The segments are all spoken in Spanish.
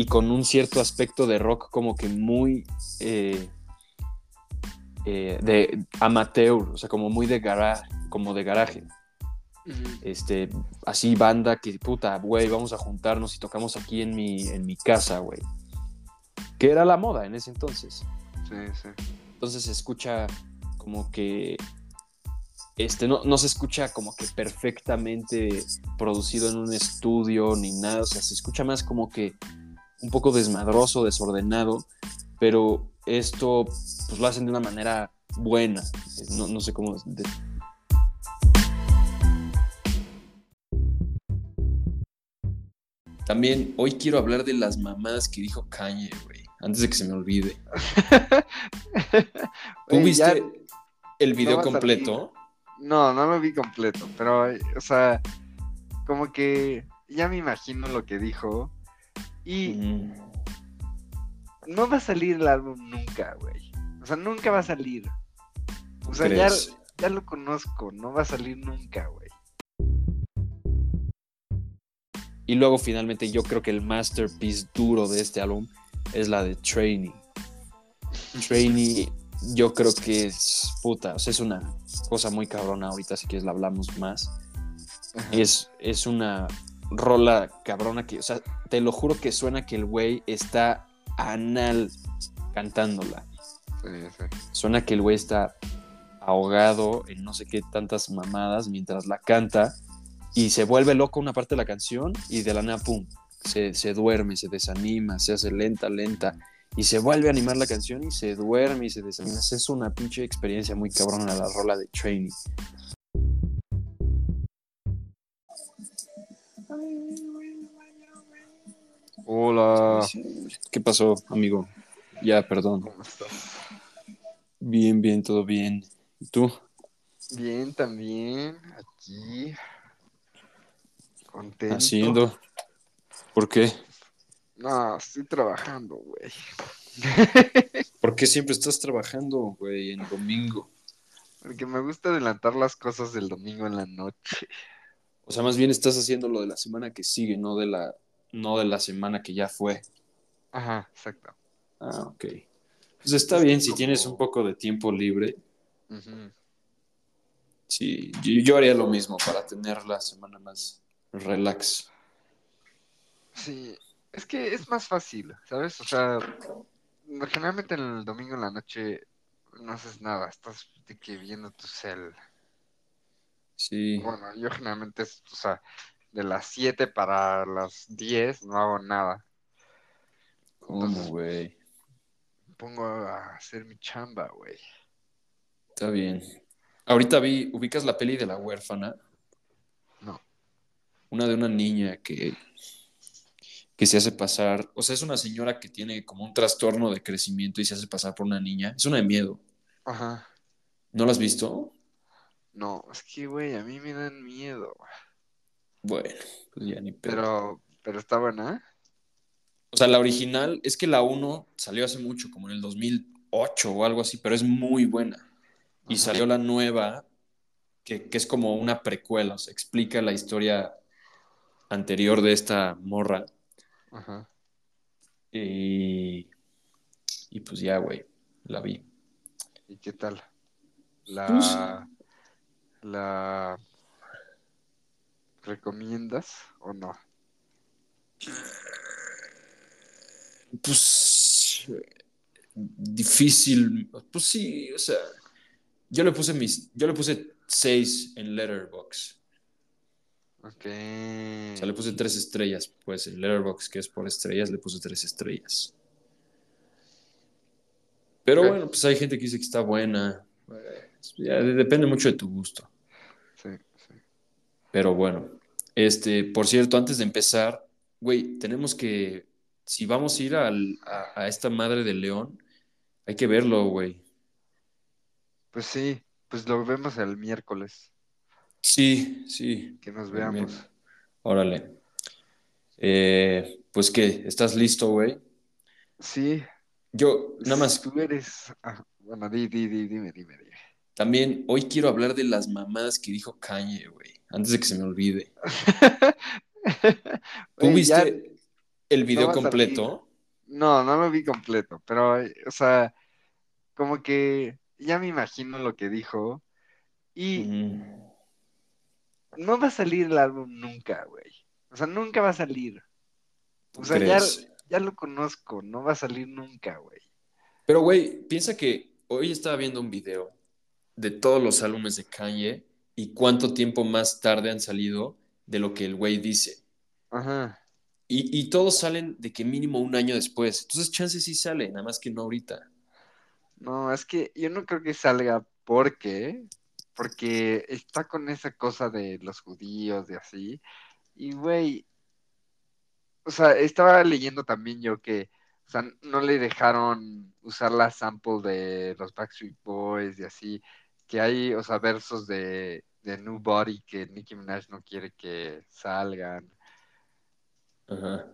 y con un cierto aspecto de rock como que muy eh, eh, de amateur, o sea, como muy de garaje, como de garaje. Este, así banda que puta, güey, vamos a juntarnos y tocamos aquí en mi, en mi casa, güey. Que era la moda en ese entonces. Sí, sí. Entonces se escucha como que este, no, no, se escucha como que perfectamente producido en un estudio ni nada, o sea, se escucha más como que un poco desmadroso, desordenado, pero esto pues lo hacen de una manera buena, no, no sé cómo... De... También hoy quiero hablar de las mamadas que dijo Kanye, güey, antes de que se me olvide. ¿Tú viste el video no completo? No, no lo vi completo, pero, o sea, como que ya me imagino lo que dijo y no va a salir el álbum nunca, güey. O sea, nunca va a salir. O sea, ya, ya, lo conozco, no va a salir nunca, güey. Y luego finalmente yo creo que el masterpiece duro de este álbum es la de Trainee. Trainee yo creo que es puta, o sea, es una cosa muy cabrona ahorita, si quieres la hablamos más. Es, es una rola cabrona que, o sea, te lo juro que suena que el güey está anal cantándola. Suena que el güey está ahogado en no sé qué tantas mamadas mientras la canta y se vuelve loco una parte de la canción y de la nada, pum, se, se duerme, se desanima, se hace lenta, lenta y se vuelve a animar la canción y se duerme y se desanima. Es una pinche experiencia muy cabrona la rola de Training. Hola. ¿Qué pasó, amigo? Ya, perdón. ¿Cómo estás? Bien, bien, todo bien. ¿Y tú? Bien, también. Aquí. Contento. Haciendo. ¿Por qué? No, estoy trabajando, güey. ¿Por qué siempre estás trabajando, güey, en domingo? Porque me gusta adelantar las cosas del domingo en la noche. O sea, más bien estás haciendo lo de la semana que sigue, no de la, no de la semana que ya fue. Ajá, exacto. Ah, ok. Pues está bien si tienes un poco de tiempo libre. Sí, yo, yo haría lo mismo para tener la semana más relax. Sí, es que es más fácil, ¿sabes? O sea, generalmente el domingo en la noche no haces nada, estás de que viendo tu cel. Sí. Bueno, yo generalmente, o sea, de las 7 para las 10 no hago nada. ¿Cómo, güey? Pongo a hacer mi chamba, güey. Está bien. Ahorita vi, ¿ubicas la peli de la huérfana? No. Una de una niña que que se hace pasar, o sea, es una señora que tiene como un trastorno de crecimiento y se hace pasar por una niña. Es una de miedo. Ajá. ¿No la has visto? No, es que, güey, a mí me dan miedo. Bueno, pues ya ni pedo. Pero, pero está buena. O sea, la original es que la 1 salió hace mucho, como en el 2008 o algo así, pero es muy buena. Y Ajá. salió la nueva, que, que es como una precuela, o sea, explica la historia anterior de esta morra. Ajá. Y, y pues ya, güey, la vi. ¿Y qué tal? Pues- La, recomiendas o no? Pues difícil, pues sí, o sea, yo le puse mis, yo le puse seis en Letterbox. Ok. O sea, le puse tres estrellas, pues en Letterbox, que es por estrellas, le puse tres estrellas. Pero bueno, pues hay gente que dice que está buena. Ya depende mucho de tu gusto. Sí, sí. Pero bueno, este, por cierto, antes de empezar, güey, tenemos que, si vamos a ir al- a, a esta madre de León, hay que verlo, güey. Pues sí, pues lo vemos el miércoles, Sí, sí. que nos veamos. Órale. Eh, pues qué, ¿estás listo, güey? Sí, Yo, nada más, tú eres... ah, bueno, di, di, di, dime, dime, dime. También hoy quiero hablar de las mamadas que dijo Kanye, güey, antes de que se me olvide. ¿Tú Oye, viste? el video completo. No, no lo vi completo, pero, o sea, como que ya me imagino lo que dijo y no va a salir el álbum nunca, güey. O sea, nunca va a salir. ¿Tú O sea, ya, ya lo conozco, no va a salir nunca, güey. Pero, güey, piensa que hoy estaba viendo un video de todos los álbumes de Kanye y cuánto tiempo más tarde han salido de lo que el güey dice. Ajá. Y, y todos salen de que mínimo un año después. Entonces, chance sí sale, nada más que no ahorita. No, es que yo no creo que salga porque, porque está con esa cosa de los judíos y así. Y, güey, o sea, estaba leyendo también yo que, o sea, no le dejaron usar la sample de los Backstreet Boys y así, que hay, o sea, versos de, de New Body que Nicki Minaj no quiere que salgan. Ajá.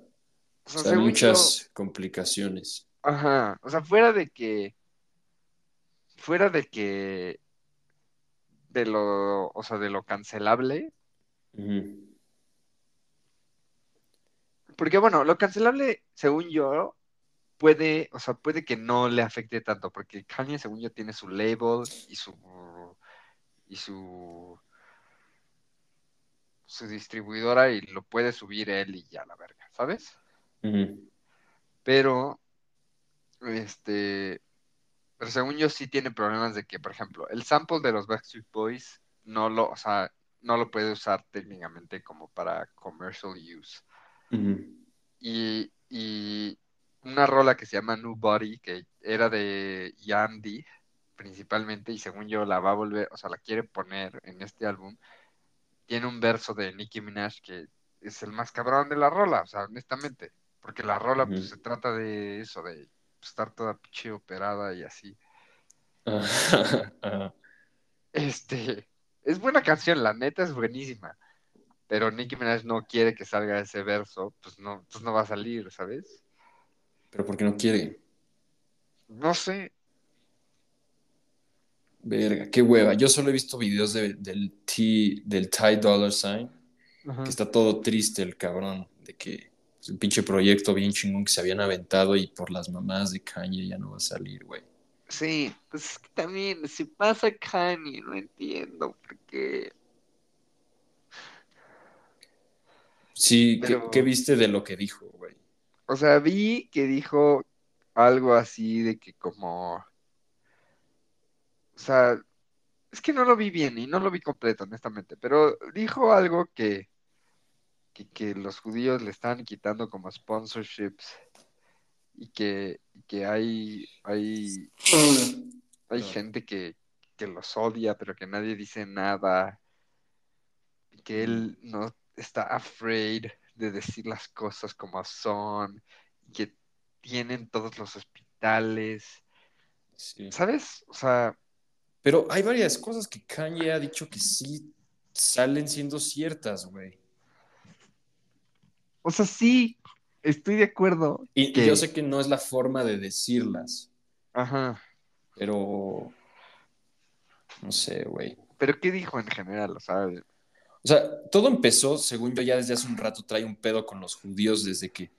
O O sea, sea, según yo, muchas complicaciones. ajá, o sea, fuera de que, fuera de que, de lo, o sea, de lo cancelable, Ujú. porque bueno, lo cancelable, según yo, puede, o sea, puede que no le afecte tanto, porque Kanye, según yo, tiene su label y su y su su distribuidora y lo puede subir él y ya la verga, ¿sabes? Pero este, pero según yo sí tiene problemas de que, por ejemplo, el sample de los Backstreet Boys no lo, o sea, no lo puede usar técnicamente como para commercial use. Y, y una rola que se llama New Body, que era de Yandy principalmente, y según yo la va a volver, o sea, la quiere poner en este álbum, tiene un verso de Nicki Minaj que es el más cabrón de la rola, o sea, honestamente, porque la rola pues se trata de eso, de estar toda pinche operada y así. Este, es buena canción, la neta es buenísima, pero Nicki Minaj no quiere que salga ese verso, pues no, pues no va a salir, ¿sabes? Pero ¿por qué no quiere? No sé, Verga, qué hueva. Yo solo he visto videos de- del T, del Ty Dollar Sign, Ajá. que está todo triste el cabrón, de que es un pinche proyecto bien chingón que se habían aventado y por las mamás de Kanye ya no va a salir, güey. Sí, pues es que también, si pasa Kanye, no entiendo por qué. Sí, ¿qué, Pero- qué viste de lo que dijo? O sea, vi que dijo algo así de que como, o sea, es que no lo vi bien y no lo vi completo, honestamente, pero dijo algo que, que, que los judíos le están quitando como sponsorships y que, que hay, hay, hay No. gente que, que los odia, pero que nadie dice nada, y que él no está afraid de decir las cosas como son, que tienen todos los hospitales, Sí. ¿sabes? O sea, Pero hay varias cosas que Kanye ha dicho que sí salen siendo ciertas, güey. o sea, sí, estoy de acuerdo. Y, y que- yo sé que no es la forma de decirlas, Ajá. pero no sé, güey. Pero ¿qué dijo en general? O sea, O sea, todo empezó, según yo, ya desde hace un rato trae un pedo con los judíos desde que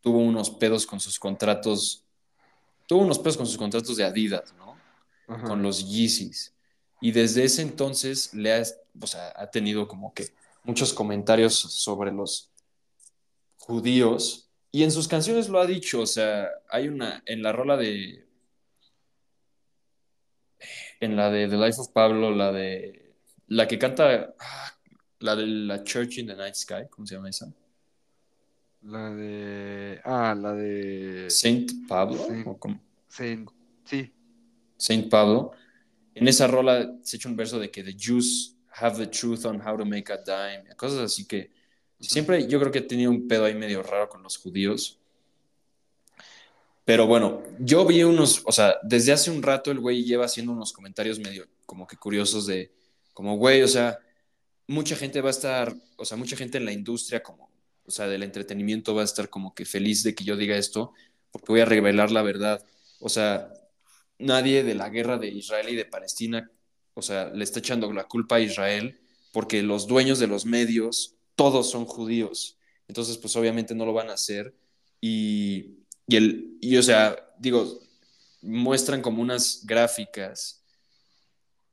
tuvo unos pedos con sus contratos, tuvo unos pedos con sus contratos de Adidas, ¿no? ajá. Con los Yeezys. Y desde ese entonces le ha, o sea, ha tenido como que muchos comentarios sobre los judíos. Y en sus canciones lo ha dicho, o sea, hay una, en la rola de, en la de The Life of Pablo, la de, la que canta, ah, la de la Church in the Night Sky, ¿cómo se llama esa? La de. Ah, la de. Saint Pablo, Saint- o cómo? Saint- Sí. Saint Pablo. En esa rola se echa un verso de que the Jews have the truth on how to make a dime, cosas así que siempre yo creo que he tenido un pedo ahí medio raro con los judíos. Pero bueno, yo vi unos, o sea, desde hace un rato el güey lleva haciendo unos comentarios medio como que curiosos de, como güey, o sea, mucha gente va a estar, o sea, mucha gente en la industria como, o sea, del entretenimiento va a estar como que feliz de que yo diga esto, porque voy a revelar la verdad. O sea, nadie de la guerra de Israel y de Palestina, o sea, le está echando la culpa a Israel porque los dueños de los medios, todos son judíos. Entonces, pues obviamente no lo van a hacer Y, y, el, y, o sea, digo, muestran como unas gráficas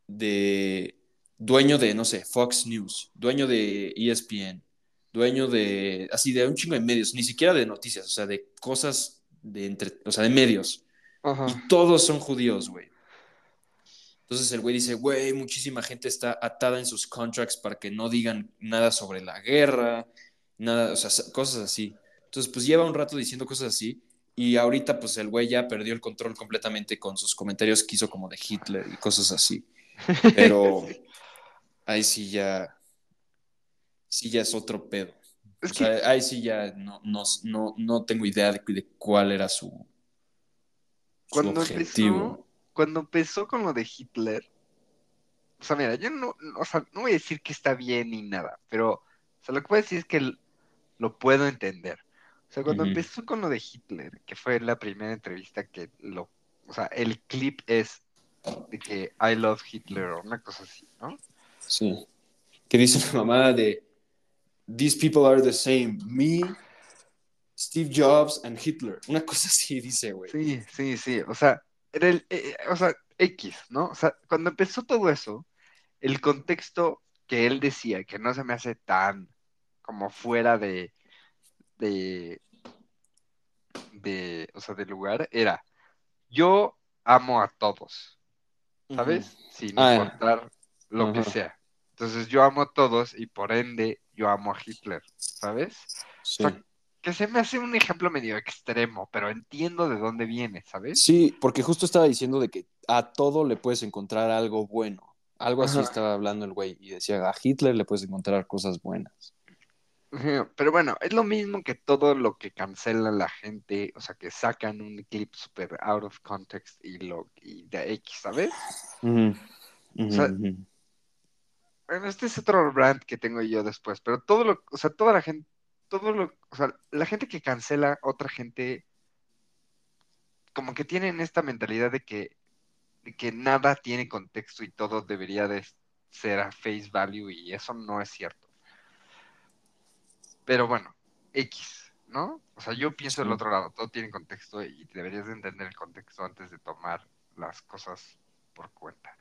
de dueño de, no sé, Fox News, dueño de ESPN, dueño de, así, de un chingo de medios, ni siquiera de noticias, o sea, de cosas de entre, o sea, de medios. Y todos son judíos, güey. Entonces el güey dice, güey, muchísima gente está atada en sus contracts para que no digan nada sobre la guerra, nada, o sea, cosas así. Entonces, pues lleva un rato diciendo cosas así y ahorita pues el güey ya perdió el control completamente con sus comentarios que hizo como de Hitler y cosas así. Pero ahí sí ya, sí ya es otro pedo. o sea, ahí sí ya no, no, no, no tengo idea de, de cuál era su, cuando Empezó, cuando empezó con lo de Hitler, o sea, mira, yo no, o sea, no voy a decir que está bien ni nada, pero, o sea, lo que puedo decir es que lo puedo entender. O sea, cuando empezó con lo de Hitler, que fue la primera entrevista que lo, o sea, el clip es de que I love Hitler o una cosa así, ¿no? Sí. Que dice la mamá de These people are the same, me, Steve Jobs and Hitler. Una cosa así dice, güey. Sí, sí, sí. O sea, era el, eh, o sea, X, ¿no? O sea, cuando empezó todo eso, el contexto que él decía, que no se me hace tan como fuera de, de, de, o sea, del lugar, era, yo amo a todos, ¿sabes? Sin ah, importar lo que sea. Entonces yo amo a todos y por ende yo amo a Hitler, ¿sabes? Sí que se me hace un ejemplo medio extremo, pero entiendo de dónde viene, ¿sabes? Sí, porque justo estaba diciendo de que a todo le puedes encontrar algo bueno. Algo así estaba hablando el güey y decía, a Hitler le puedes encontrar cosas buenas. Pero bueno, es lo mismo que todo lo que cancela la gente, o sea, que sacan un clip super out of context y lo y de X, ¿sabes? Bueno, este es otro brand que tengo yo después, pero todo lo, o sea, toda la gente todo lo, o sea, la gente que cancela otra gente, como que tienen esta mentalidad de que, de que nada tiene contexto y todo debería de ser a face value y eso no es cierto. Pero bueno, X, ¿no? O sea, yo pienso del otro lado, todo tiene contexto y deberías de entender el contexto antes de tomar las cosas por cuenta.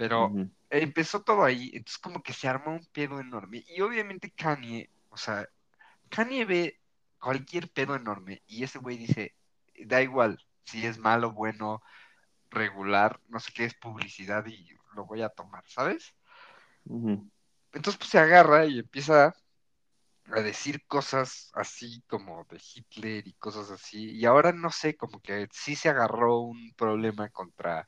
Pero empezó todo ahí, entonces como que se armó un pedo enorme. Y obviamente Kanye, o sea, Kanye ve cualquier pedo enorme y ese güey dice, da igual si es malo, bueno, regular, no sé qué es publicidad y lo voy a tomar, ¿sabes? Entonces pues se agarra y empieza a decir cosas así como de Hitler y cosas así. Y ahora no sé, como que sí se agarró un problema contra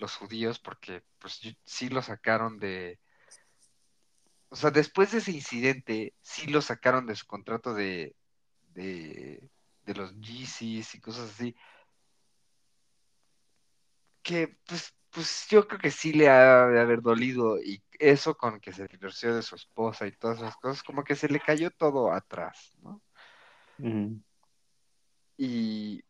los judíos porque pues sí lo sacaron de, o sea, después de ese incidente, sí lo sacaron de su contrato de, de, los GCs y cosas así. Que, pues, pues yo creo que sí le ha de haber dolido y eso con que se divorció de su esposa y todas esas cosas, como que se le cayó todo atrás, ¿no? Y,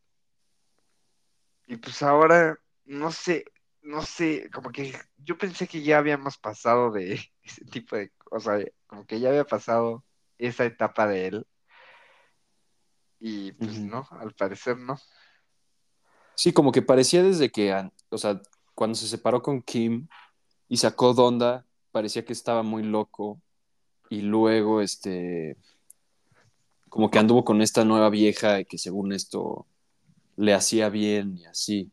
y pues ahora, no sé, no sé, como que yo pensé que ya habíamos pasado de ese tipo de o sea, como que ya había pasado esa etapa de él. Y pues no, al parecer no. Sí, como que parecía desde que, o sea, cuando se separó con Kim y sacó Donda, parecía que estaba muy loco. Y luego, este, como que anduvo con esta nueva vieja que según esto le hacía bien y así.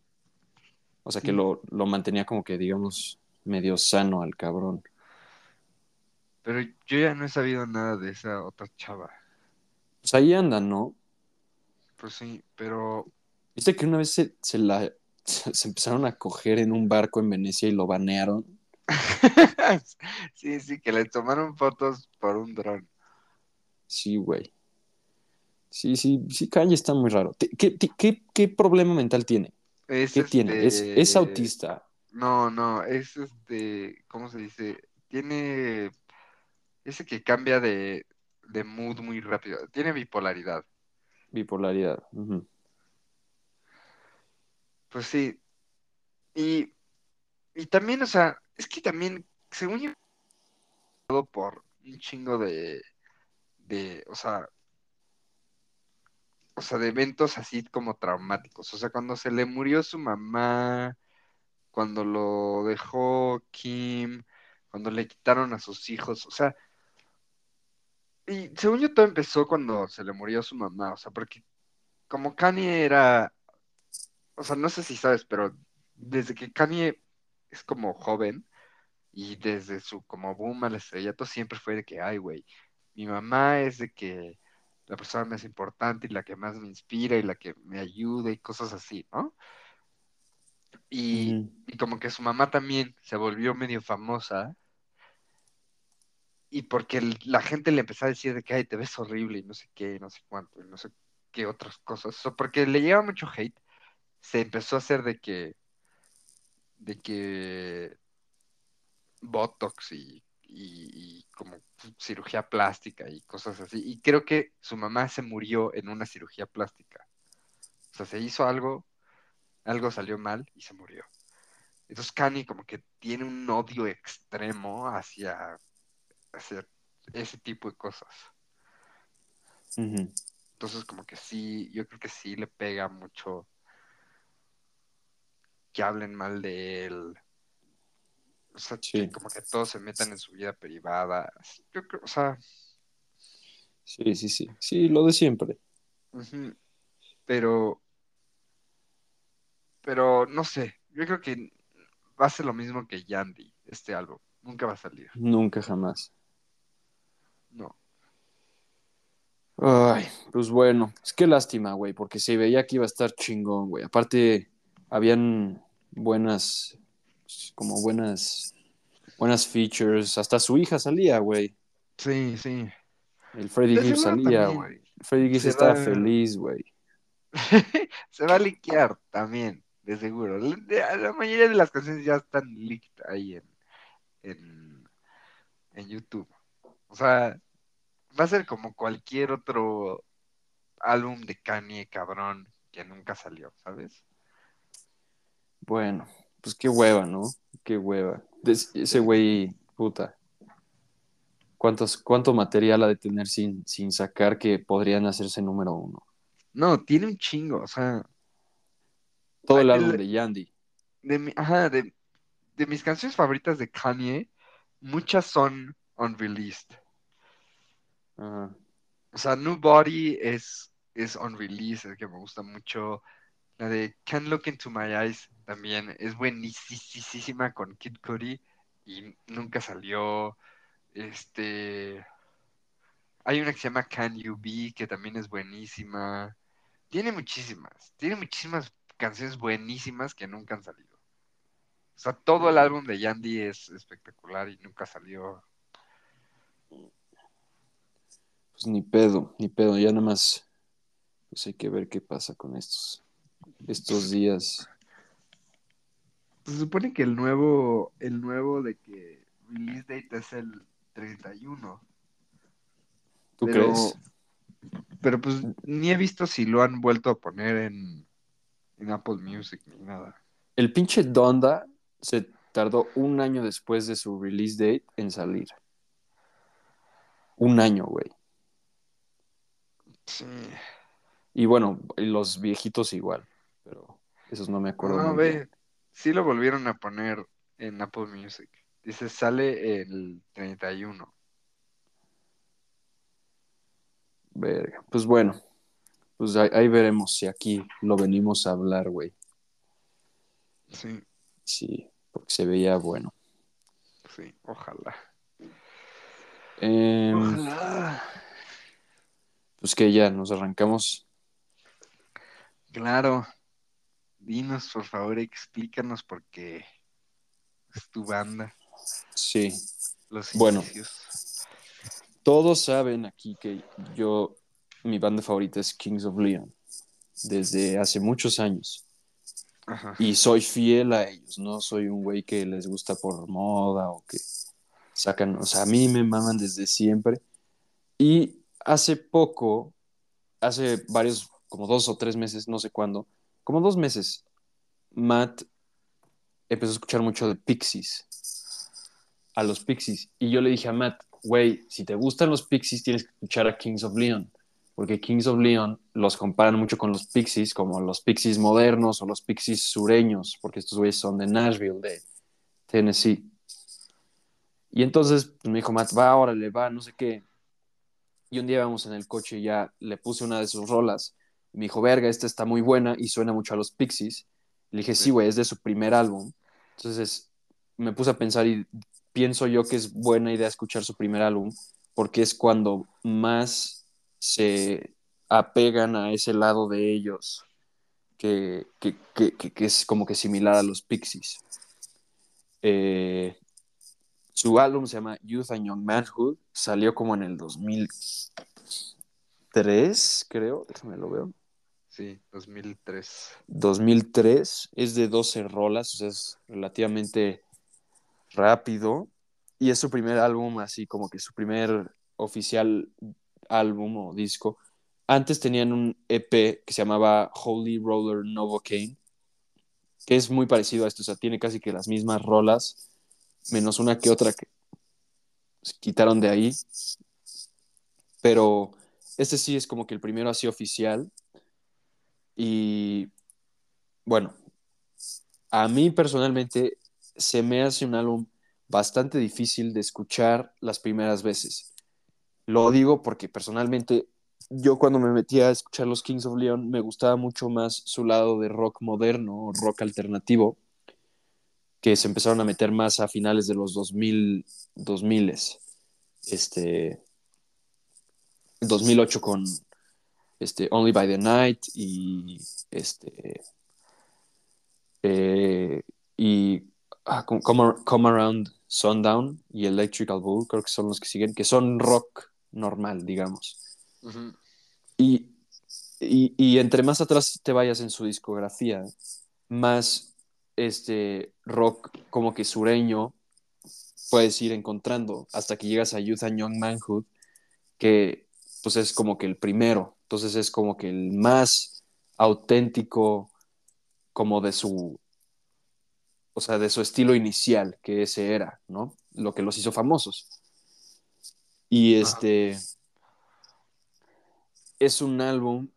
O sea, que lo, lo mantenía como que, digamos, medio sano al cabrón. Pero yo ya no he sabido nada de esa otra chava. Pues ahí anda, ¿no? Pues sí, pero. ¿Viste que una vez se, la se empezaron a coger en un barco en Venecia y lo banearon? sí, sí, que le tomaron fotos por un dron. Sí, güey. Sí, sí, sí, Kanye está muy raro. ¿Qué, qué, qué problema mental tiene? ¿Qué tiene? ¿Es, ¿Es, este, autista? No, no, es este, ¿cómo se dice? Tiene ese que cambia de, mood muy rápido. Tiene bipolaridad. Bipolaridad. Pues sí. Y, y también, o sea, es que también, según yo, por un chingo de, de, o sea, o sea, de eventos así como traumáticos. O sea, cuando se le murió su mamá, cuando lo dejó Kim, cuando le quitaron a sus hijos, o sea, y según yo todo empezó cuando se le murió su mamá, o sea, porque como Kanye era, o sea, no sé si sabes, pero desde que Kanye es como joven y desde su como boom al estrellato siempre fue de que, ay, güey, mi mamá es de que la persona más importante y la que más me inspira y la que me ayuda y cosas así, ¿no? Y, como que su mamá también se volvió medio famosa y porque el- la gente le empezó a decir de que, ay, te ves horrible y no sé qué, y no sé cuánto, y no sé qué otras cosas, o sea, porque le llegaba mucho hate, se empezó a hacer de que, de que Botox y, y, y como cirugía plástica y cosas así, y creo que su mamá se murió en una cirugía plástica, o sea, se hizo algo, algo salió mal y se murió. Entonces Kanye como que tiene un odio extremo hacia, hacia ese tipo de cosas. Entonces, como que sí, yo creo que sí le pega mucho que hablen mal de él. O sea, Sí. como que todos se metan en su vida privada. Yo creo, o sea, Sí, sí, sí. Sí, lo de siempre. pero, pero no sé, yo creo que va a ser lo mismo que Yandy, este álbum. Nunca va a salir. Nunca jamás. No. Ay, pues bueno, es que lástima, güey, porque se veía que iba a estar chingón, güey. Aparte, habían buenas, como buenas, buenas features. Hasta su hija salía, güey. Sí, sí. El Freddy Gibbs salía, güey. Freddy Gibbs estaba va- feliz, güey. Se va a liquear también, de seguro. La, la mayoría de las canciones ya están leaked ahí en, en, en YouTube. O sea, va a ser como cualquier otro álbum de Kanye cabrón que nunca salió, ¿sabes? Bueno, pues qué hueva, ¿no? Qué hueva. Ese güey, puta. ¿Cuántos, ¿Cuánto material ha de tener sin, sin sacar que podrían hacerse número uno? No, tiene un chingo, o sea, Todo el El- álbum de Yandy. de, mi- ajá, de, de mis canciones favoritas de Kanye, muchas son unreleased. Ajá. O sea, New Body es, es unreleased, es que me gusta mucho. La de Can't Look Into My Eyes también es buenísima con Kid Cudi y nunca salió. Este. Hay una que se llama Can You Be que también es buenísima. Tiene muchísimas, tiene muchísimas canciones buenísimas que nunca han salido. O sea, todo el álbum de Yandy es espectacular y nunca salió. Pues ni pedo, ni pedo. Ya nada más. Pues hay que ver qué pasa con estos, estos días. Se supone que el nuevo, el nuevo de que release date es el 31. ¿Tú Pero- crees? Pero pues ni he visto si lo han vuelto a poner en, en Apple Music ni nada. El pinche Donda se tardó un año después de su release date en salir. Un año, güey. Sí. Y bueno, los viejitos igual, pero esos no me acuerdo. No, ve, bien. sí lo volvieron a poner en Apple Music. Dice, sale el 31. Verga. Pues bueno, pues ahí, ahí veremos si aquí lo venimos a hablar, güey. Sí, Sí, porque se veía bueno. sí, ojalá. Em, Ojalá. pues que ya nos arrancamos. Claro. Dinos, por favor, explícanos por qué es tu banda, Sí. los Bueno. inicios. Todos saben aquí que yo, mi banda favorita es Kings of Leon, desde hace muchos años. Ajá. Y soy fiel a ellos, no soy un güey que les gusta por moda o que sacan, o sea, a mí me maman desde siempre. Y hace poco, hace varios, como dos o tres meses, no sé cuándo, como dos meses, Matt empezó a escuchar mucho de Pixies, a los Pixies. Y yo le dije a Matt, güey, si te gustan los Pixies, tienes que escuchar a Kings of Leon. porque Kings of Leon los comparan mucho con los Pixies, como los Pixies modernos o los Pixies sureños, porque estos güeyes son de Nashville, de Tennessee. Y entonces pues, me dijo Matt, va, órale, va, no sé qué. Y un día vamos en el coche y ya le puse una de sus rolas. Me dijo, verga, esta está muy buena y suena mucho a los Pixies. Le dije, sí, güey, es de su primer álbum. Entonces me puse a pensar y pienso yo que es buena idea escuchar su primer álbum porque es cuando más se apegan a ese lado de ellos que, que, que, que es como que similar a los Pixies. Eh, su álbum se llama Youth and Young Manhood, salió como en el 2003, creo, déjame lo veo. Sí, 2003. 2003, es de 12 rolas, o sea, es relativamente rápido. Y es su primer álbum, así como que su primer oficial álbum o disco. Antes tenían un EP que se llamaba Holy Roller Novocaine, que es muy parecido a esto, o sea, tiene casi que las mismas rolas, menos una que otra que quitaron de ahí. Pero este sí es como que el primero así oficial. Y bueno, a mí personalmente se me hace un álbum bastante difícil de escuchar las primeras veces. Lo digo porque personalmente yo cuando me metía a escuchar los Kings of Leon me gustaba mucho más su lado de rock moderno rock alternativo, que se empezaron a meter más a finales de los 2000, 2000 este 2008 con este Only by the Night y este eh, y ah, come, Around Sundown y Electrical Bull creo que son los que siguen que son rock normal digamos. Y, y, entre más atrás te vayas en su discografía más este rock como que sureño puedes ir encontrando hasta que llegas a Youth and Young Manhood que pues es como que el primero, entonces es como que el más auténtico como de su, o sea, de su estilo inicial, que ese era, ¿no? Lo que los hizo famosos. Y este es un álbum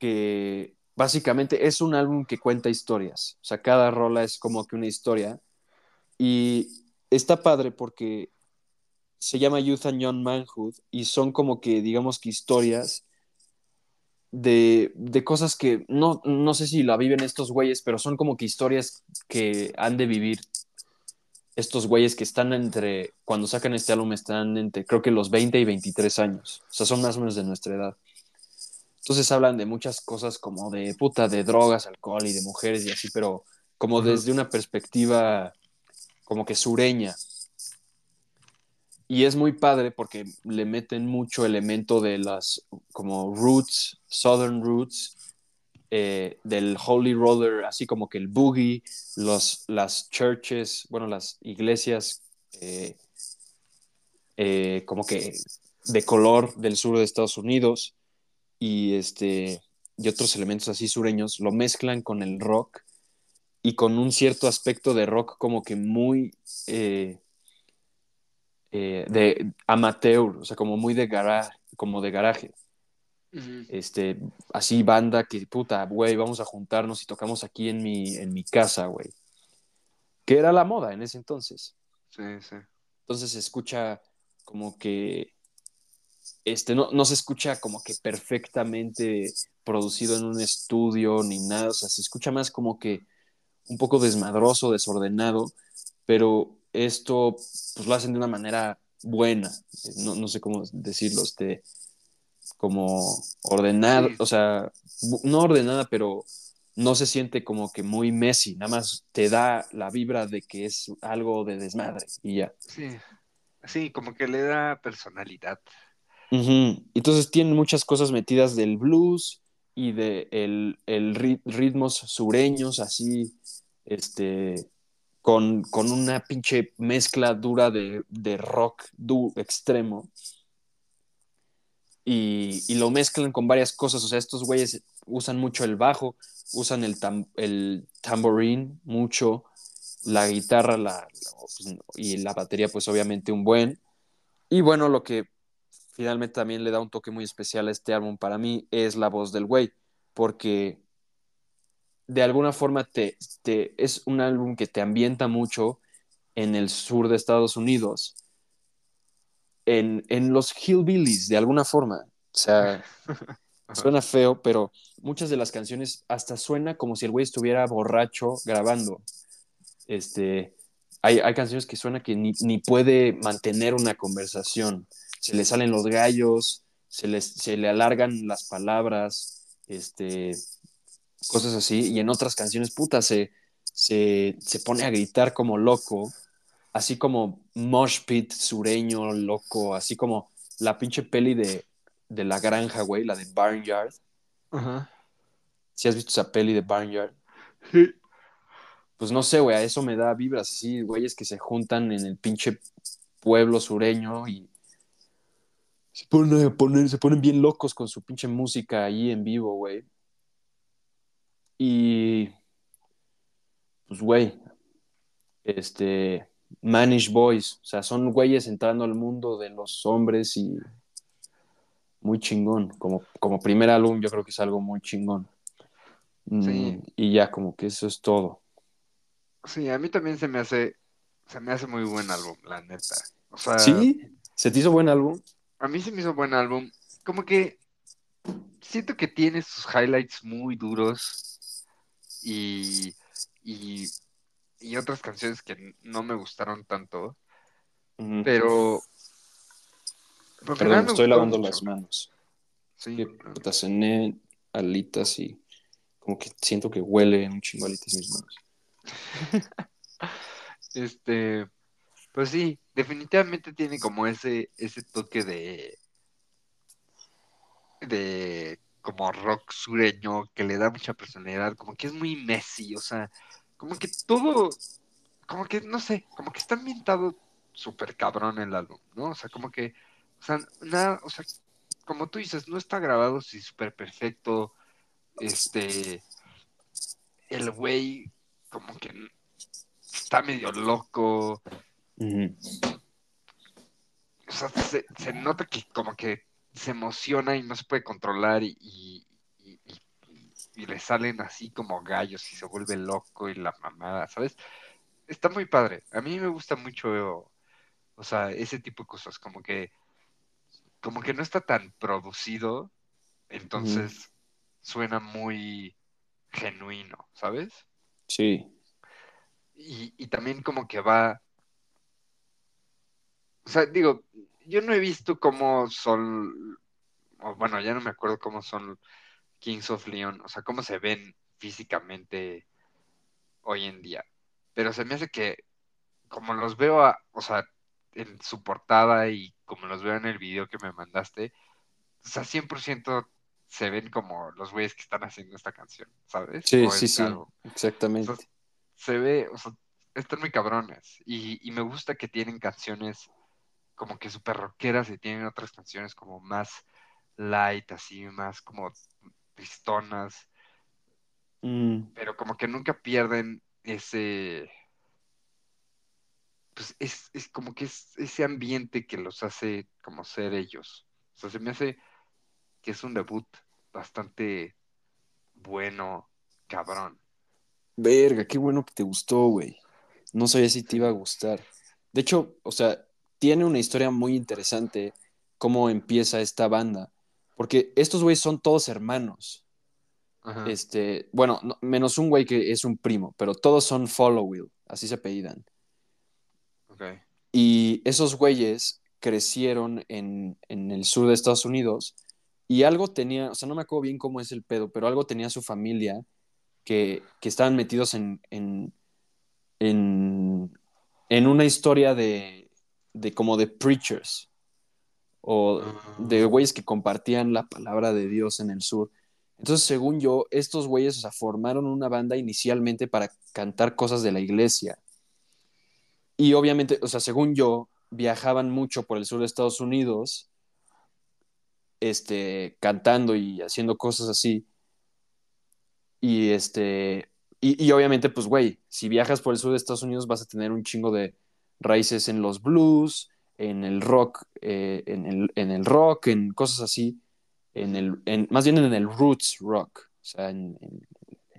que básicamente es un álbum que cuenta historias, o sea, cada rola es como que una historia y está padre porque se llama Youth and Young Manhood y son como que, digamos que historias de, de cosas que no, no sé si la viven estos güeyes, pero son como que historias que han de vivir estos güeyes que están entre, cuando sacan este álbum, están entre, creo que los 20 y 23 años. O sea, son más o menos de nuestra edad. Entonces hablan de muchas cosas como de puta, de drogas, alcohol y de mujeres y así, pero como desde una perspectiva como que sureña, y es muy padre porque le meten mucho elemento de las como roots, southern roots, eh, del holy roller, así como que el boogie, los, las churches, bueno, las iglesias eh, eh, como que de color del sur de Estados Unidos y, este, y otros elementos así sureños, lo mezclan con el rock y con un cierto aspecto de rock como que muy eh, de amateur, o sea, como muy de garaje, como de garaje. Este, así banda que, puta, güey, vamos a juntarnos y tocamos aquí en mi, en mi casa, güey. Que era la moda en ese entonces. Sí, sí. Entonces se escucha como que, este, no, no se escucha como que perfectamente producido en un estudio ni nada, o sea, se escucha más como que un poco desmadroso, desordenado, pero esto pues lo hacen de una manera buena, no, no sé cómo decirlo, este, como ordenada, o sea, no ordenada, pero no se siente como que muy Messi, nada más te da la vibra de que es algo de desmadre y ya. Sí, sí, como que le da personalidad. Entonces tienen muchas cosas metidas del blues y de el, el ritmos sureños, así, este, con, una pinche mezcla dura de, rock extremo. Y, lo mezclan con varias cosas. O sea, estos güeyes usan mucho el bajo, usan el, el tamborín mucho, la guitarra la, y la batería, pues obviamente un buen. Y bueno, lo que finalmente también le da un toque muy especial a este álbum para mí es la voz del güey, porque de alguna forma te, te, es un álbum que te ambienta mucho en el sur de Estados Unidos, en, en los hillbillies, de alguna forma. O sea, suena feo, pero muchas de las canciones hasta suena como si el güey estuviera borracho grabando. Este, hay, hay canciones que suena que ni, ni, puede mantener una conversación. Se le salen los gallos, se, les, se le alargan las palabras, este, cosas así. Y en otras canciones, puta, se, se, se pone a gritar como loco, así como Mosh Pit sureño, loco, así como la pinche peli de, de la granja, güey, la de Barnyard. Ajá. ¿Sí has visto esa peli de Barnyard? Sí. Pues no sé, güey, a eso me da vibras así, güeyes que se juntan en el pinche pueblo sureño y se ponen, poner, se ponen bien locos con su pinche música ahí en vivo, güey. Y pues, güey, este, Manish Boys, o sea, son güeyes entrando al mundo de los hombres y muy chingón. Como, como primer álbum, yo creo que es algo muy chingón. Sí. Y ya, como que eso es todo. Sí, a mí también se me hace, se me hace muy buen álbum, la neta. O sea, ¿Sí? ¿Se te hizo buen álbum? A mí se me hizo buen álbum. Como que siento que tiene sus highlights muy duros y, y, y otras canciones que no me gustaron tanto. Uh -huh. Pero. pero Perdón, me estoy lavando mucho. las manos. Sí, Que puta, cené alitas y como que siento que huele un chingo alitas mis manos. Este, pues sí, definitivamente tiene como ese, ese toque de, de como rock sureño que le da mucha personalidad, como que es muy Messi, o sea, como que todo, como que, no sé, como que está ambientado súper cabrón el álbum, ¿no? O sea, como que, o sea, nada, o sea, como tú dices, no está grabado así súper perfecto, este, el güey como que está medio loco. O sea, se, se, nota que como que se emociona y no se puede controlar y, y, y, y, le salen así como gallos y se vuelve loco y la mamada, ¿sabes? Está muy padre. A mí me gusta mucho, o sea, ese tipo de cosas, como que, como que no está tan producido, entonces suena muy genuino, ¿sabes? Sí. Y, y, también como que va. O sea, digo, yo no he visto cómo son. O bueno, ya no me acuerdo cómo son Kings of Leon. O sea, cómo se ven físicamente hoy en día. Pero se me hace que, como los veo, a, o sea, en su portada y como los veo en el video que me mandaste, o sea, 100% se ven como los güeyes que están haciendo esta canción, ¿sabes? Sí, sí, sí, exactamente. O sea, se ve, o sea, están muy cabrones. Y, y, me gusta que tienen canciones como que súper rockeras y tienen otras canciones como más light, así, más como pistonas. Mm. Pero como que nunca pierden ese. Pues es, es como que es ese ambiente que los hace como ser ellos. O sea, se me hace que es un debut bastante bueno, cabrón. Verga, qué bueno que te gustó, güey. No sabía si te iba a gustar. De hecho, o sea, tiene una historia muy interesante cómo empieza esta banda. Porque estos güeyes son todos hermanos. Ajá. Este, bueno, no, menos un güey que es un primo, pero todos son Follow Will, así se apellidan. Okay. Y esos güeyes crecieron en, en el sur de Estados Unidos y algo tenía, o sea, no me acuerdo bien cómo es el pedo, pero algo tenía su familia que, que estaban metidos en, en, en, en una historia de, de, como de preachers o de güeyes que compartían la palabra de Dios en el sur. Entonces, según yo, estos güeyes o sea, formaron una banda inicialmente para cantar cosas de la iglesia. Y obviamente, o sea, según yo, viajaban mucho por el sur de Estados Unidos, este, cantando y haciendo cosas así. Y este, y, y obviamente, pues, güey, si viajas por el sur de Estados Unidos vas a tener un chingo de raíces en los blues, en el rock, eh, en, el, en el rock, en cosas así, en el, en, más bien en el roots rock, o sea, en, en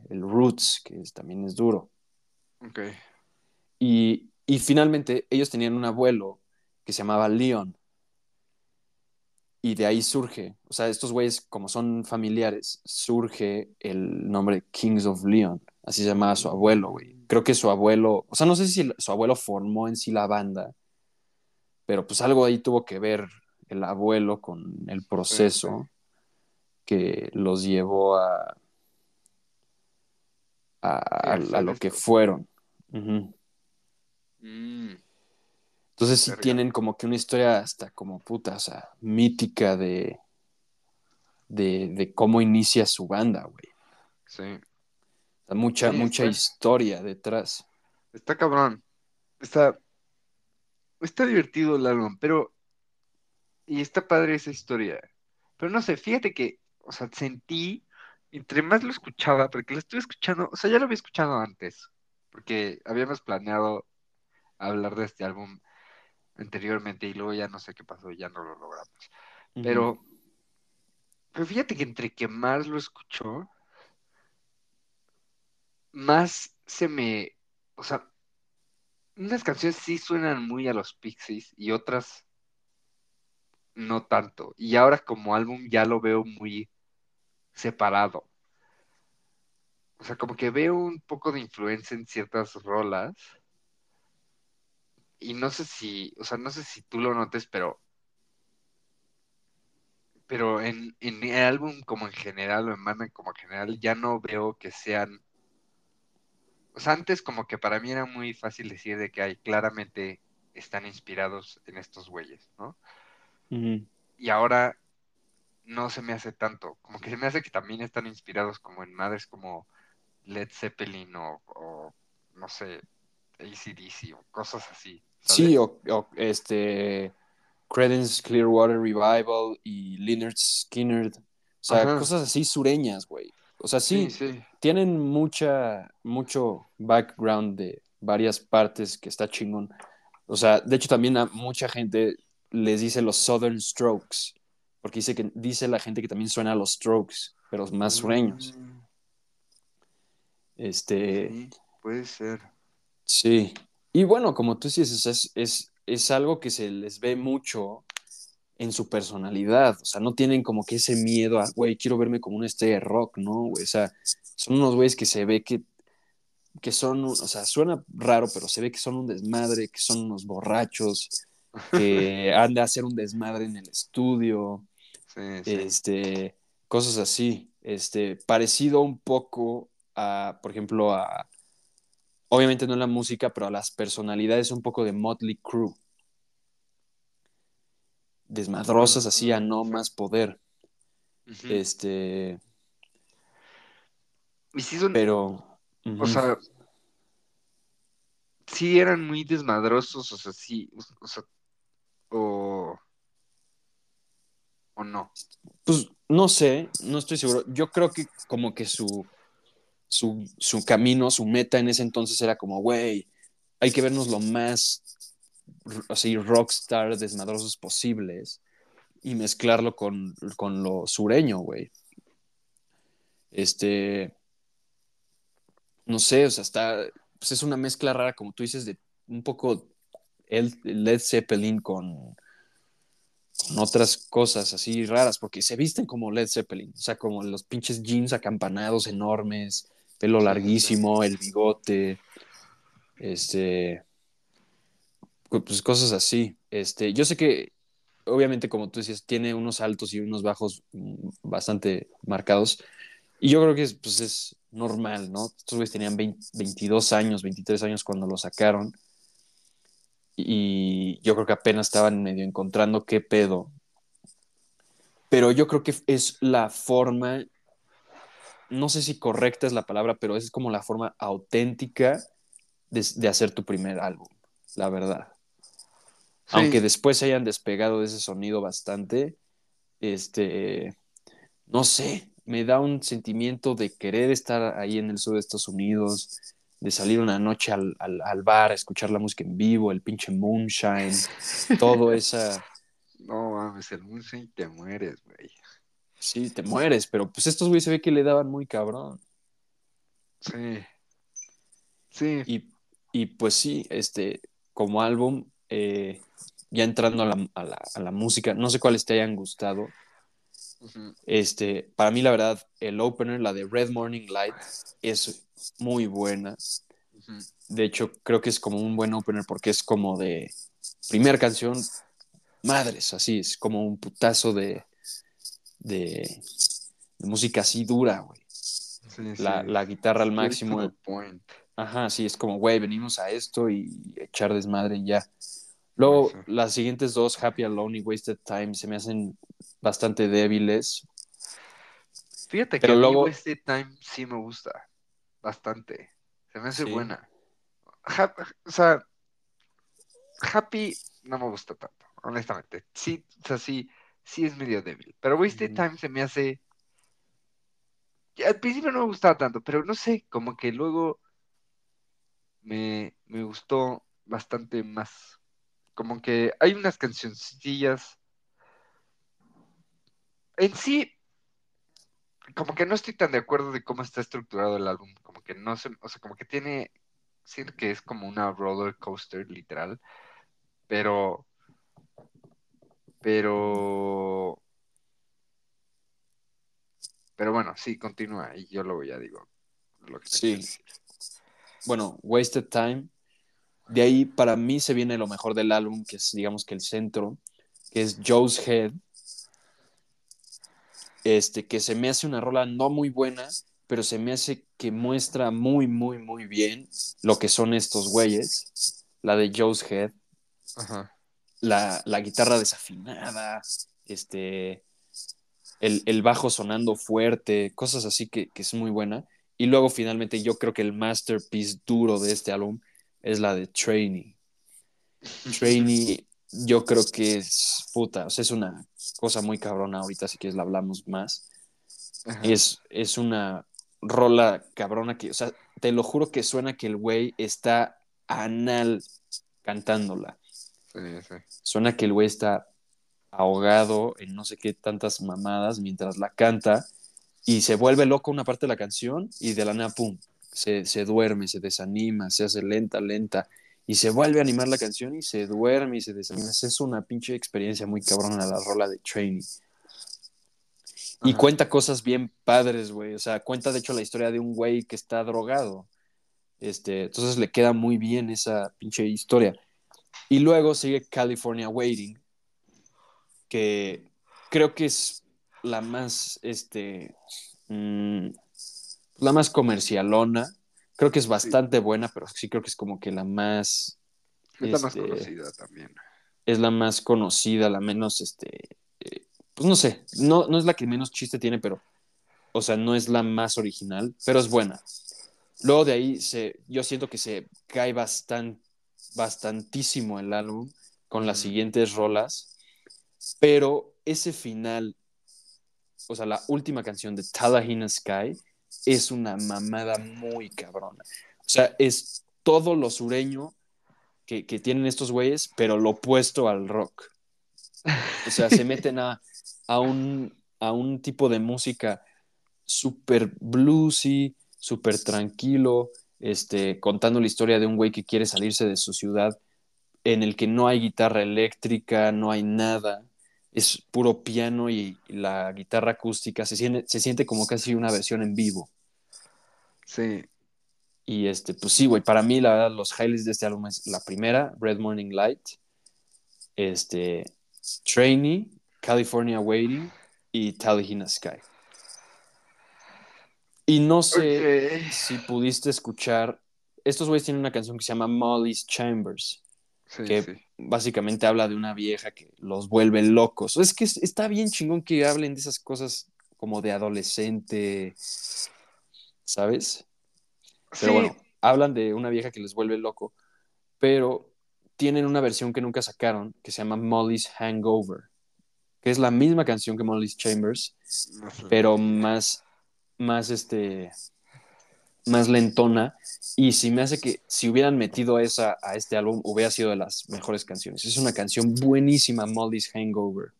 el roots, que es- también es duro. Ok. Y, y finalmente ellos tenían un abuelo que se llamaba Leon. Y de ahí surge, o sea, estos güeyes, como son familiares, surge el nombre Kings of Leon. Así se llamaba su abuelo, güey. Creo que su abuelo, o sea, no sé si su abuelo formó en sí la banda, pero pues algo ahí tuvo que ver el abuelo con el proceso que los llevó a, a, a- a lo que fueron. Mm, Entonces sí Verga. tienen como que una historia hasta como puta, o sea, mítica de, de, de cómo inicia su banda, güey. sí. Mucha, Sí, mucha está- historia detrás. Está cabrón. Está. Está divertido el álbum, pero. Y está padre esa historia. Pero no sé, fíjate que, o sea, sentí, entre más lo escuchaba, porque lo estuve escuchando, o sea, ya lo había escuchado antes, porque habíamos planeado hablar de este álbum anteriormente y luego ya no sé qué pasó, ya no lo logramos. Pero, pero fíjate que entre que más lo escuchó, más se me, o sea, unas canciones sí suenan muy a los Pixies y otras no tanto. Y ahora como álbum ya lo veo muy separado. O sea, como que veo un poco de influencia en ciertas rolas. Y no sé si, o sea, no sé si tú lo notes, pero pero en, en el álbum como en general o en banda como en general ya no veo que sean o sea, antes como que para mí era muy fácil decir de que hay claramente están inspirados en estos güeyes, ¿no? Y ahora no se me hace tanto, como que se me hace que también están inspirados como en madres como Led Zeppelin o, o, no sé, AC/DC o cosas así. Sí, o, o, este Credence Clearwater Revival y Leonard Skinner. O sea, Ajá. cosas así sureñas, güey. O sea, sí, sí, sí. Tienen mucha, mucho background de varias partes que está chingón. O sea, de hecho también a mucha gente les dice los Southern Strokes, porque dice que dice la gente que también suena a los Strokes, pero más sureños. Mm, Este, sí, puede ser. sí. Y bueno, como tú dices, es, es, es algo que se les ve mucho en su personalidad. O sea, no tienen como que ese miedo a, güey, quiero verme como una estrella de rock, ¿no? O sea, son unos güeyes que se ve que, que son, o sea, suena raro, pero se ve que son un desmadre, que son unos borrachos, que han de hacer un desmadre en el estudio, Sí, sí. este, cosas así. Este, parecido un poco a, por ejemplo, a, obviamente no en la música, pero a las personalidades un poco de Motley Crue. Desmadrosas así a no más poder. Este, Y sí son, pero. o sea, sí eran muy desmadrosos, o sea, sí, o sea, o, o no. Pues no sé, no estoy seguro. Yo creo que como que su, su, su camino, su meta en ese entonces era como, güey, hay que vernos lo más así rockstar, desmadrosos posibles y mezclarlo con, con lo sureño, güey. Este, no sé, o sea, está, pues es una mezcla rara, como tú dices, de un poco el Led Zeppelin con, con otras cosas así raras, porque se visten como Led Zeppelin, o sea, como los pinches jeans acampanados enormes, pelo larguísimo, el bigote, este, pues cosas así. Este, yo sé que, obviamente, como tú dices, tiene unos altos y unos bajos mm, bastante marcados, y yo creo que es, pues, es normal, ¿no? Estos güeyes tenían 20 22 años, 23 años cuando lo sacaron, y yo creo que apenas estaban medio encontrando qué pedo. Pero yo creo que es la forma, no sé si correcta es la palabra, pero es como la forma auténtica de, de hacer tu primer álbum, la verdad. Sí, Aunque después se hayan despegado de ese sonido bastante, este, no sé, me da un sentimiento de querer estar ahí en el sur de Estados Unidos, de salir una noche al, al, al bar, a escuchar la música en vivo, el pinche moonshine, todo esa... No mames, el Moonshine te mueres, güey. Sí, te mueres, pero pues estos güeyes se ve que le daban muy cabrón. Sí. Sí. Y, y pues sí, este, como álbum, eh, ya entrando a la, a, la, a la música, no sé cuáles te hayan gustado. Este, para mí, la verdad, el opener, la de Red Morning Light, es muy buena. De hecho, creo que es como un buen opener porque es como de primera canción, madres, así, es como un putazo de, de, de música así dura, güey. Sí, La, sí. la guitarra al máximo. Ajá, sí, es como, güey, venimos a esto y echar desmadre y ya. Luego, las siguientes dos, Happy Alone y Wasted Time, se me hacen bastante débiles. Fíjate Pero que luego- a mí Wasted Time sí me gusta bastante. Se me hace Sí. buena. Hap- o sea, Happy no me gusta tanto, honestamente. Sí, o sea, sí, sí es medio débil. Pero Wasted. Time se me hace. Al principio no me gustaba tanto, pero no sé, como que luego me, me gustó bastante más. Como que hay unas cancioncillas. En sí, como que no estoy tan de acuerdo de cómo está estructurado el álbum. Como que no se, o sea, como que tiene, siento que es como una roller coaster literal, pero, pero, pero bueno, sí, continúa y yo luego ya digo lo que Sí. Bueno, Wasted Time. De ahí, para mí, se viene lo mejor del álbum, que es, digamos que el centro, que es Joe's Head. Este, que se me hace una rola no muy buena, pero se me hace que muestra muy, muy, muy bien lo que son estos güeyes. La de Joe's Head. Ajá. la, la guitarra desafinada, este, el, el bajo sonando fuerte, cosas así que, que es muy buena. Y luego finalmente yo creo que el masterpiece duro de este álbum es la de Trainee. Trainee yo creo que es puta, o sea, es una cosa muy cabrona ahorita, si quieres la hablamos más. Es, es una rola cabrona que, o sea, te lo juro que suena que el güey está anal cantándola. Sí, sí. Suena que el güey está ahogado en no sé qué tantas mamadas mientras la canta y se vuelve loco una parte de la canción y de la nada, pum, se, se duerme, se desanima, se hace lenta, lenta y se vuelve a animar la canción y se duerme y se desanima. Es una pinche experiencia muy cabrona la rola de Trainee. Y Ajá. cuenta cosas bien padres, güey. O sea, cuenta de hecho la historia de un güey que está drogado. Este, entonces le queda muy bien esa pinche historia. Y luego sigue California Waiting, que creo que es la más, este, mm, la más comercialona. Creo que es bastante buena, pero sí creo que es como que la más, Es la más Este, conocida también. es la más conocida, la menos, este, eh, pues no sé, no, no es la que menos chiste tiene, pero, o sea, no es la más original, pero es buena. Luego de ahí, se, yo siento que se cae bastan, bastantísimo el álbum con las siguientes rolas, pero ese final, o sea, la última canción de Talahina Sky es una mamada muy cabrona. O sea, es todo lo sureño que, que tienen estos güeyes, pero lo opuesto al rock. O sea, se meten a, a, un, a un tipo de música súper bluesy, súper tranquilo, este, contando la historia de un güey que quiere salirse de su ciudad, en el que no hay guitarra eléctrica, no hay nada, es puro piano y, y la guitarra acústica, se siente, se siente como casi una versión en vivo. Sí, Y este, pues sí, güey, para mí la verdad los highlights de este álbum es la primera, Red Morning Light, este, Trainee, California Waiting y Talihina Sky. Y no sé si pudiste escuchar, estos güeyes tienen una canción que se llama Molly's Chambers, Sí, que sí. Básicamente habla de una vieja que los vuelve locos. Es que es- está bien chingón que hablen de esas cosas como de adolescente, ¿sabes? Pero Sí, bueno, hablan de una vieja que les vuelve loco, pero tienen una versión que nunca sacaron que se llama Molly's Hangover, que es la misma canción que Molly's Chambers, pero más, más este, más lentona. Y si me hace que si hubieran metido esa a este álbum, hubiera sido de las mejores canciones. Es una canción buenísima, Molly's Hangover.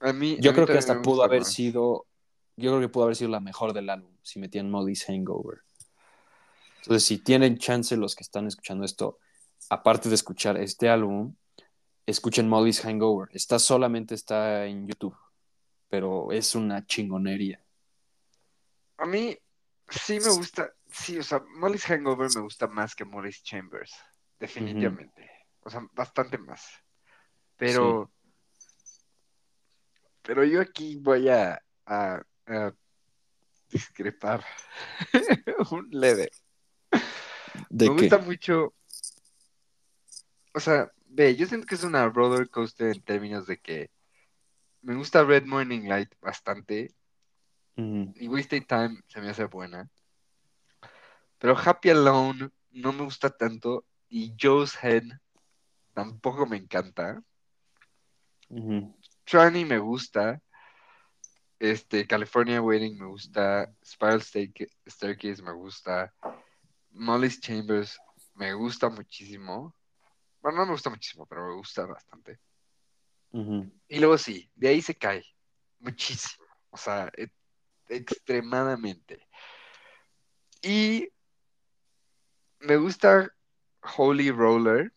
A mí, Yo a mí creo que hasta pudo haber más. sido, yo creo que pudo haber sido la mejor del álbum si metían Molly's Hangover. Entonces, si tienen chance los que están escuchando esto, aparte de escuchar este álbum, escuchen Molly's Hangover. Está solamente está en YouTube, pero es una chingonería. A mí sí me gusta, sí, o sea, Molly's Hangover me gusta más que Molly's Chambers, definitivamente. O sea, bastante más. Pero, pero yo aquí voy a, a- a discrepar un leve. ¿De me qué? gusta mucho, o sea, ve, yo siento que es una roller coaster en términos de que me gusta Red Morning Light bastante y Wasted Time se me hace buena. Pero Happy Alone no me gusta tanto y Joe's Head tampoco me encanta. ujú, Tranny me gusta. Este, California Waiting me gusta. Spiral Stairca- Staircase me gusta. Molly's Chambers me gusta muchísimo. Bueno, no me gusta muchísimo, pero me gusta bastante. Y luego sí, de ahí se cae. Muchísimo. O sea, e- extremadamente. Y me gusta Holy Roller.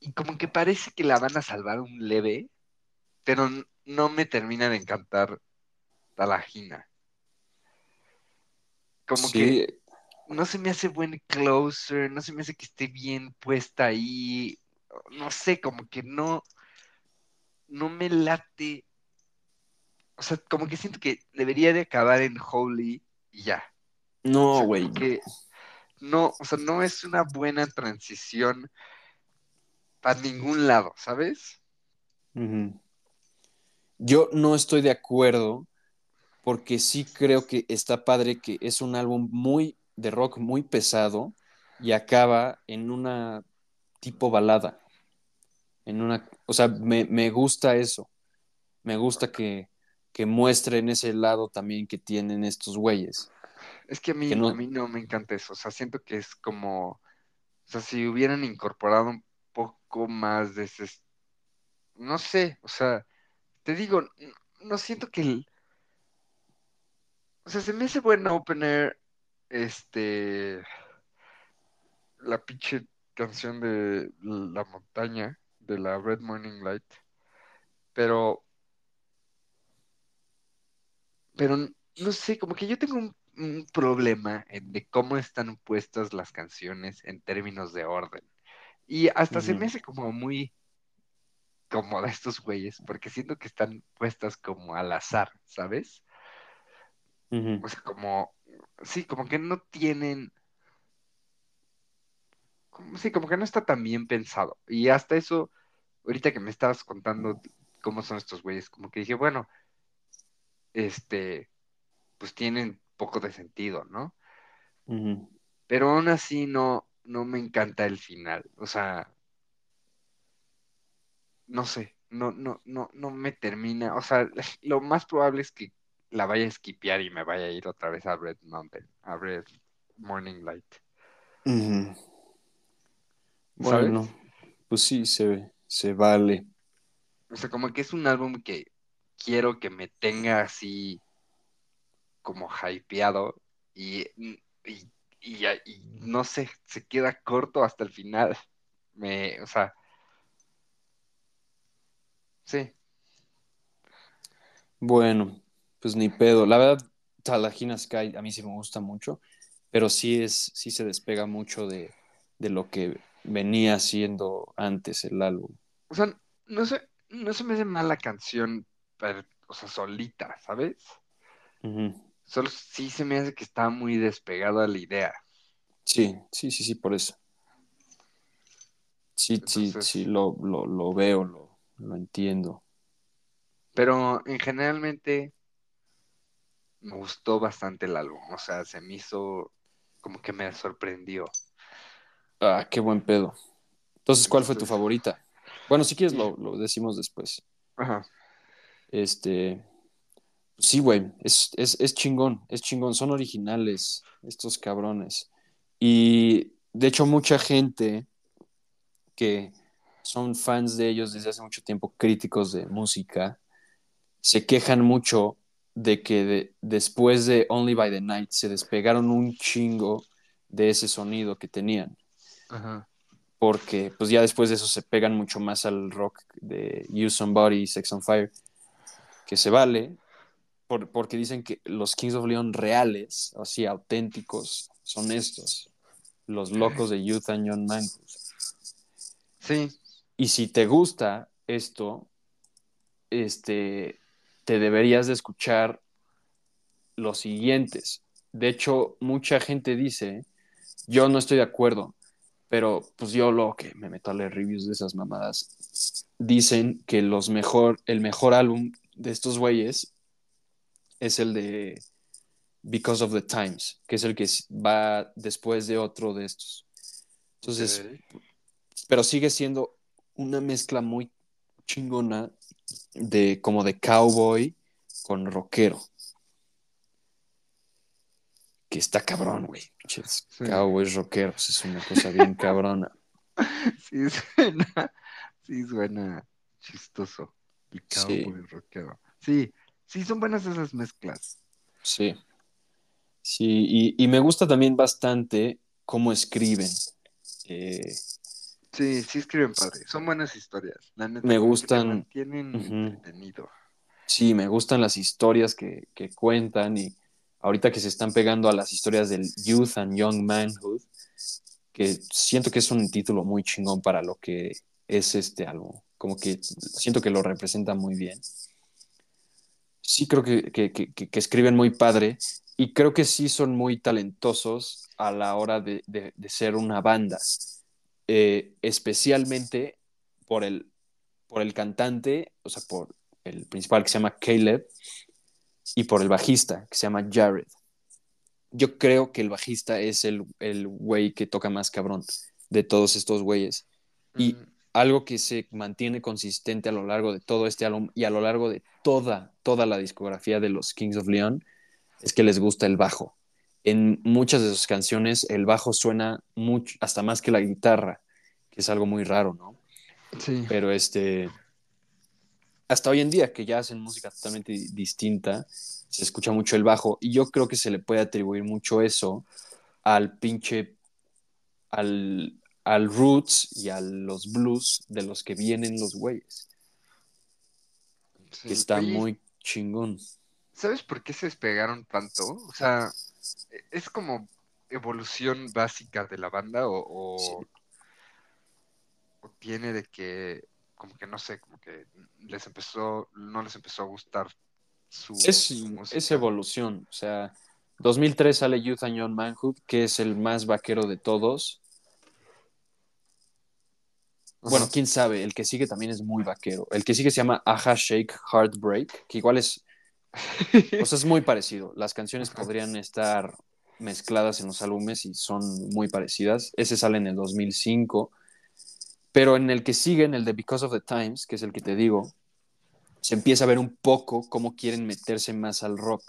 Y como que parece que la van a salvar un leve, pero no me termina de encantar Talajina. Como que no se me hace buen closer, no se me hace que esté bien puesta ahí. No sé, como que no, no me late. O sea, como que siento que debería de acabar en Holy y ya. O no, güey. que no, o sea, no es una buena transición para ningún lado, ¿sabes? Yo no estoy de acuerdo porque sí creo que está padre que es un álbum muy de rock muy pesado y acaba en una tipo balada. En una, o sea, me, me gusta eso. Me gusta que, que muestren ese lado también que tienen estos güeyes. Es que a mí, Que no, a mí no me encanta eso. O sea, siento que es como, o sea, si hubieran incorporado un poco más de ese, no sé, o sea, te digo, no siento que el, o sea, se me hace buen opener, este, la pinche canción de La Montaña, de la Red Morning Light, pero, pero no sé, como que yo tengo un, un problema en de cómo están puestas las canciones en términos de orden. Y hasta se me hace como muy como de estos güeyes, porque siento que están puestas como al azar, ¿sabes? ujú, O sea, como, sí, como que no tienen, como, sí, como que no está tan bien pensado. Y hasta eso, ahorita que me estabas contando cómo son estos güeyes, como que dije, bueno, este, pues tienen poco de sentido, ¿no? Pero aún así no, no me encanta el final. O sea, no sé, no, no, no, no me termina. O sea, lo más probable es que la vaya a esquipear y me vaya a ir otra vez a Red Mountain, a Red Morning Light. Bueno, pues sí, se, se vale. O sea, como que es un álbum que quiero que me tenga así como hypeado y, y, y, y no sé, se queda corto hasta el final. Me, o sea, sí. Bueno, pues ni pedo. La verdad, Talajina Sky a mí sí me gusta mucho, pero sí es, sí se despega mucho de, de lo que venía haciendo antes el álbum. O sea, no sé, no se me hace mala canción, pero, o sea, solita, ¿sabes? Ujú. Solo sí se me hace que está muy despegado a la idea. Sí, sí, sí, sí, por eso. Sí, sí, Entonces, sí, lo, lo, lo veo, lo, lo entiendo. pero en generalmente me gustó bastante el álbum. O sea, se me hizo como que me sorprendió. Ah, qué buen pedo. Entonces, ¿cuál fue tu favorita? Bueno, si quieres lo, lo decimos después. ajá. Este, Sí, güey, es, es, es chingón, es chingón, son originales estos cabrones. Y de hecho mucha gente que son fans de ellos desde hace mucho tiempo, críticos de música, se quejan mucho de que de- después de Only by the Night se despegaron un chingo de ese sonido que tenían, Ajá. porque pues ya después de eso se pegan mucho más al rock de Use Somebody Sex on Fire, que se vale, por- porque dicen que los Kings of Leon reales, así auténticos, son estos, los locos de Youth and Young Manhood. Sí, Y si te gusta esto, este, te deberías de escuchar los siguientes. De hecho, mucha gente dice, yo no estoy de acuerdo, pero pues yo lo que me meto a leer reviews de esas mamadas, dicen que los mejor, el mejor álbum de estos güeyes es el de Because of the Times, que es el que va después de otro de estos. Entonces, pero sigue siendo una mezcla muy chingona de como de cowboy con rockero. Que está cabrón, güey. Sí. Cowboys rockeros, es una cosa bien cabrona. sí suena, sí suena chistoso. Sí. cowboy rockero. Sí, sí son buenas esas mezclas. Sí. Sí, y, y me gusta también bastante cómo escriben. Eh, Sí, sí escriben padre. Son buenas historias. La neta, Me gustan. mantienen Ujú. entretenido. sí, me gustan las historias que, que cuentan y ahorita que se están pegando a las historias del Youth and Young Manhood, que siento que es un título muy chingón para lo que es este álbum. Como que siento que lo representa muy bien. Sí creo que, que- escriben muy padre y creo que sí son muy talentosos a la hora de, de- ser una banda. Eh, especialmente por el, por el cantante, o sea, por el principal que se llama Caleb y por el bajista que se llama Jared. Yo creo que el bajista es el, el güey que toca más cabrón de todos estos güeyes. Y Ujú. Algo que se mantiene consistente a lo largo de todo este álbum y a lo largo de toda, toda la discografía de los Kings of Leon es que les gusta el bajo. En muchas de sus canciones el bajo suena mucho, hasta más que la guitarra, que es algo muy raro, ¿no? Sí. Pero este, hasta hoy en día que ya hacen música totalmente di- distinta, se escucha mucho el bajo y yo creo que se le puede atribuir mucho eso al pinche, al, al roots y a los blues de los que vienen los güeyes, sí. que está Oye, muy chingón. ¿Sabes por qué se despegaron tanto? O sea, es como evolución básica de la banda o, o, Sí. o tiene de que, como que no sé, como que les empezó, no les empezó a gustar su, Es, su es evolución, o sea, 2003 sale Youth and Young Manhood, que es el más vaquero de todos. Bueno, quién sabe, el que sigue también es muy vaquero. El que sigue se llama Aja Shake Heartbreak, que igual es, o sea, es muy parecido. Las canciones podrían estar mezcladas en los álbumes y son muy parecidas. Ese sale en el 2005. Pero en el que sigue, en el de Because of the Times, que es el que te digo, se empieza a ver un poco cómo quieren meterse más al rock.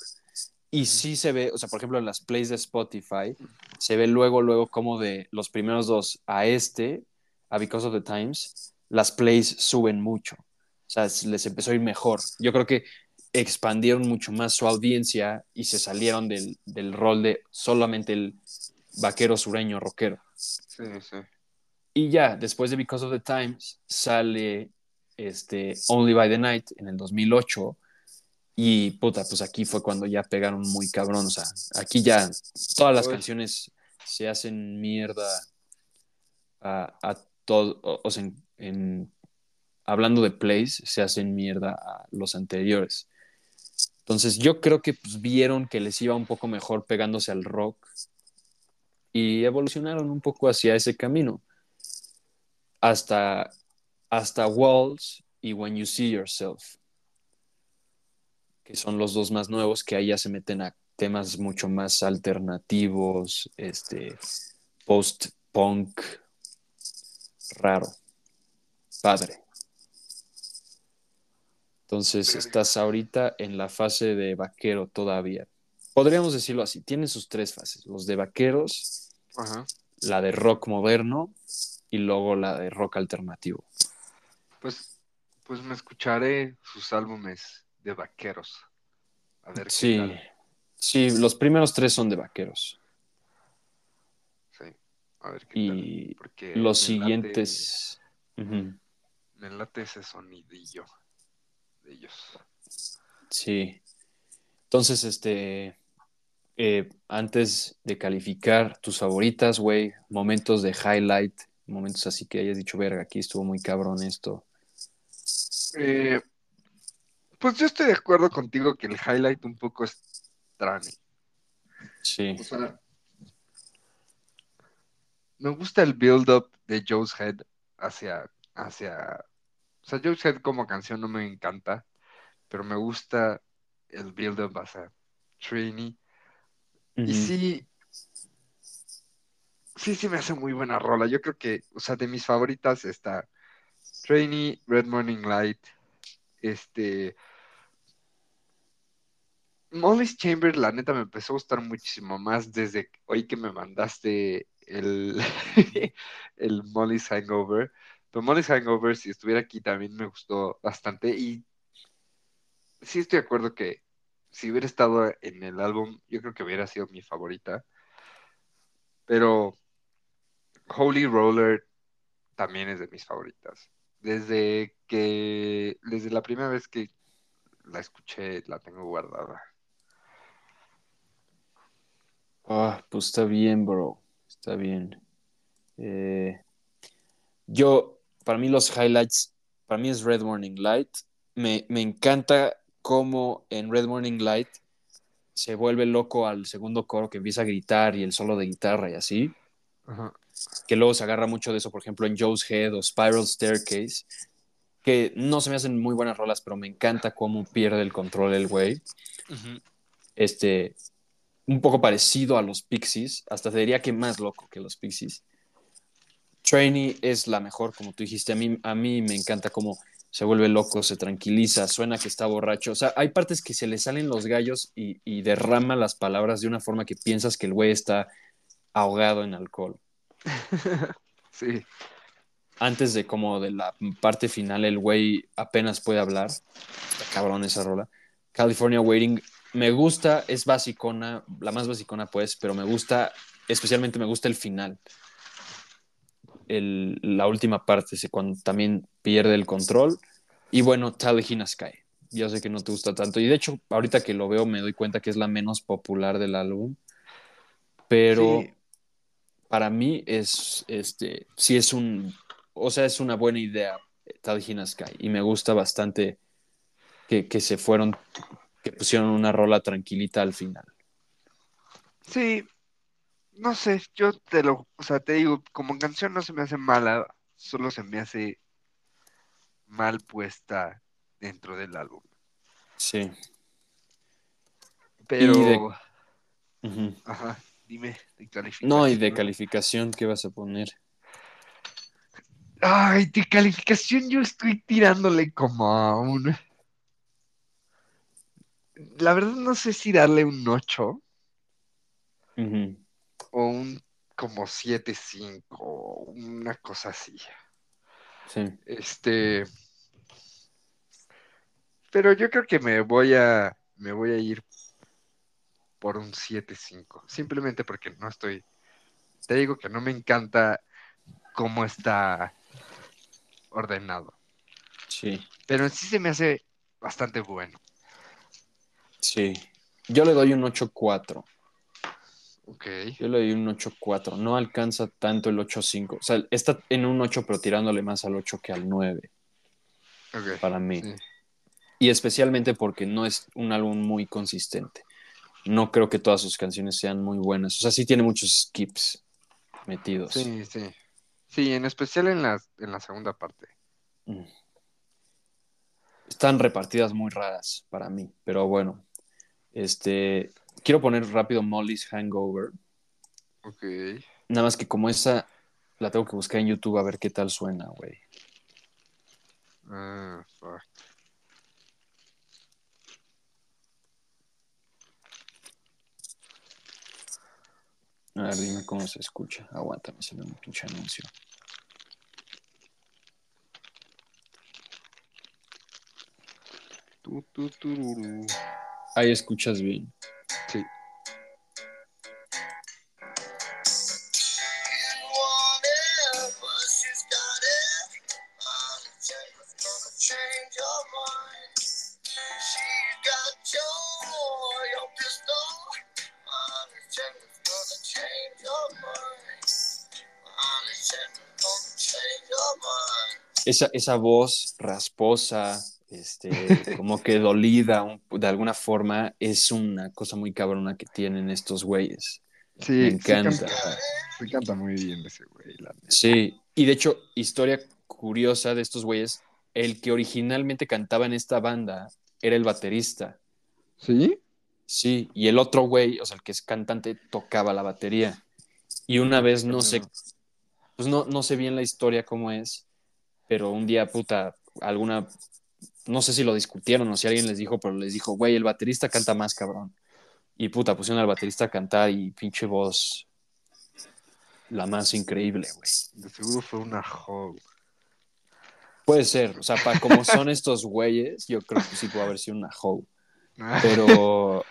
Y sí se ve, o sea, por ejemplo, en las plays de Spotify, se ve luego, luego como de los primeros dos a este, a Because of the Times, las plays suben mucho. O sea, es- les empezó a ir mejor. Yo creo que expandieron mucho más su audiencia y se salieron del, del rol de solamente el vaquero sureño rockero. Sí, sí. Y ya, después de Because of the Times, sale este, Only by the Night en el 2008. Y puta, pues aquí fue cuando ya pegaron muy cabrón. O sea, aquí ya todas las Uy. canciones se hacen mierda a, a todo. O, sea, hablando de plays, se hacen mierda a los anteriores. Entonces, yo creo que pues, vieron que les iba un poco mejor pegándose al rock y evolucionaron un poco hacia ese camino hasta, hasta Walls y When You See Yourself, que son los dos más nuevos, que ahí ya se meten a temas mucho más alternativos, este, post-punk, raro, padre. Entonces estás ahorita en la fase de vaquero todavía. Podríamos decirlo así, tiene sus tres fases, los de vaqueros, Ajá. la de rock moderno y luego la de rock alternativo. Pues, pues me escucharé sus álbumes de vaqueros. A ver qué Sí, tal. sí, los primeros tres son de vaqueros a ver qué y tal. Porque los late- siguientes... Me late ese sonidillo de ellos. Sí. Entonces, este, eh, antes de calificar tus favoritas, güey, momentos de highlight, momentos así que hayas dicho, verga, aquí estuvo muy cabrón esto. Eh, pues yo estoy de acuerdo contigo que el highlight un poco es Trani. Sí, O sea, me gusta el build-up de Joe's Head hacia, hacia... O sea, Joe's Head como canción no me encanta, pero me gusta el build-up hacia Trini. Y Ujú. sí, sí, sí me hace muy buena rola. Yo creo que, o sea, de mis favoritas está Trainee, Red Morning Light, este... Molly's Chamber, la neta, me empezó a gustar muchísimo más desde hoy que me mandaste el, el Molly's Hangover. Pero Molly's Hangover, si estuviera aquí, también me gustó bastante. Y sí estoy de acuerdo que si hubiera estado en el álbum, yo creo que hubiera sido mi favorita. Pero Holy Roller también es de mis favoritas. Desde que, desde la primera vez que la escuché, la tengo guardada. Ah, pues está bien, bro. Está bien. Eh, yo, para mí los highlights, para mí es Red Morning Light. Me, me encanta cómo en Red Morning Light se vuelve loco al segundo coro que empieza a gritar y el solo de guitarra y así. Ajá. Que luego se agarra mucho de eso, por ejemplo, en Joe's Head o Spiral Staircase. Que no se me hacen muy buenas rolas, pero me encanta cómo pierde el control el güey. este, un poco parecido a los Pixies, hasta te diría que más loco que los Pixies. Trainee es la mejor, como tú dijiste. A mí, a mí me encanta cómo se vuelve loco, se tranquiliza, suena que está borracho. O sea, hay partes que se le salen los gallos y, y derrama las palabras de una forma que piensas que el güey está ahogado en alcohol. Sí, Antes de como de la parte final, el güey apenas puede hablar. Está cabrón esa rola. California Waiting me gusta, es basicona, la más basicona pues, pero me gusta, especialmente me gusta el final. El- la última parte, cuando también pierde el control. Y bueno, Talihina Sky. Yo sé que no te gusta tanto. Y de hecho, ahorita que lo veo me doy cuenta que es la menos popular del álbum. Pero Sí. para mí es, este, sí es un, o sea, es una buena idea Talihina Sky. Y me gusta bastante que, que se fueron, que pusieron una rola tranquilita al final. sí, no sé, yo te lo, o sea, te digo, como canción no se me hace mala, solo se me hace mal puesta dentro del álbum. Sí. Pero, de- ajá, dime, de calificación. No, y de calificación, ¿qué vas a poner? Ay, de calificación yo estoy tirándole como a un... La verdad no sé si darle un 8 Ujú. o un como 7.5 o una cosa así. Sí. Este, pero yo creo que me voy a me voy a ir por un 7.5, simplemente porque no estoy te digo que no me encanta cómo está ordenado, Sí. pero en sí se me hace bastante bueno. Sí. Yo le doy un 8-4. Ok. Yo le doy un 8-4. No alcanza tanto el 8-5. O sea, está en un 8, pero tirándole más al 8 que al 9, ok, para mí. sí. Y especialmente porque no es un álbum muy consistente. No creo que todas sus canciones sean muy buenas. O sea, sí tiene muchos skips metidos. Sí, sí. Sí, en especial en la, en la segunda parte. Mm. Están repartidas muy raras para mí, pero bueno. Este, quiero poner rápido Molly's Hangover. Ok. Nada más que como esa la tengo que buscar en YouTube a ver qué tal suena, güey. Ah, fuck. A ver, dime cómo se escucha. Aguanta, me sale un pinche anuncio. Tu, tu, tu, Ahí escuchas bien. Sí. Esa, esa voz rasposa, este, como que dolida un- de alguna forma, es una cosa muy cabrona que tienen estos güeyes. Sí, Me encanta. canta, muy bien ese güey, la. Sí, y de hecho, historia curiosa de estos güeyes, el que originalmente cantaba en esta banda era el baterista. ¿Sí? Sí, y el otro güey, o sea, el que es cantante, tocaba la batería. Y una vez, no sé, pues no, no sé bien la historia cómo es, pero un día, puta, alguna, no sé si lo discutieron o si alguien les dijo, pero les dijo, güey, el baterista canta más, cabrón. Y puta, pusieron al baterista a cantar y pinche voz, la más increíble, güey. De seguro fue una hoe. Puede ser, o sea, para como son estos güeyes, yo creo que sí puede haber sido una hoe. Pero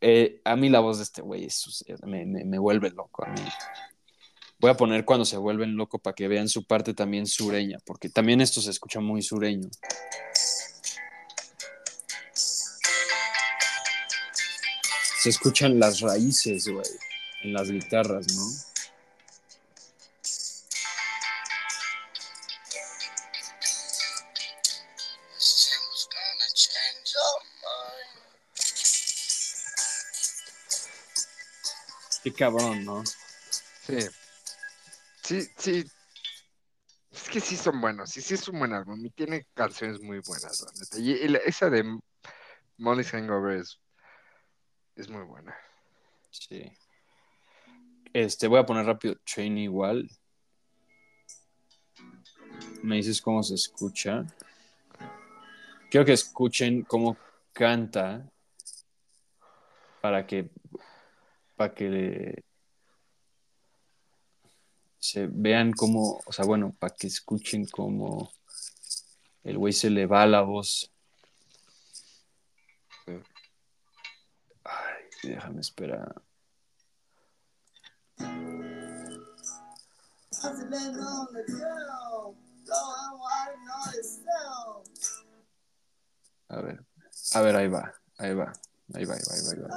eh, a mí la voz de este güey es- me, me- me vuelve loco a mí. Voy a poner cuando se vuelven loco para que vean su parte también sureña, porque también esto se escucha muy sureño. Se escuchan las raíces, güey, en las guitarras, ¿no? Qué cabrón, ¿no? Sí. Sí, sí. Es que sí son buenos. Sí, sí es un buen álbum. Y tiene canciones muy buenas. Y, esa de Molly's Hangover es, es muy buena. Sí. Este, voy a poner rápido Train igual. Me dices cómo se escucha. Quiero que escuchen cómo canta para que para que vean cómo, o sea, bueno, para que escuchen cómo el güey se le va la voz. Ay, déjame esperar. A ver, a ver, ahí va, ahí va, ahí va, ahí va, ahí va, ahí va.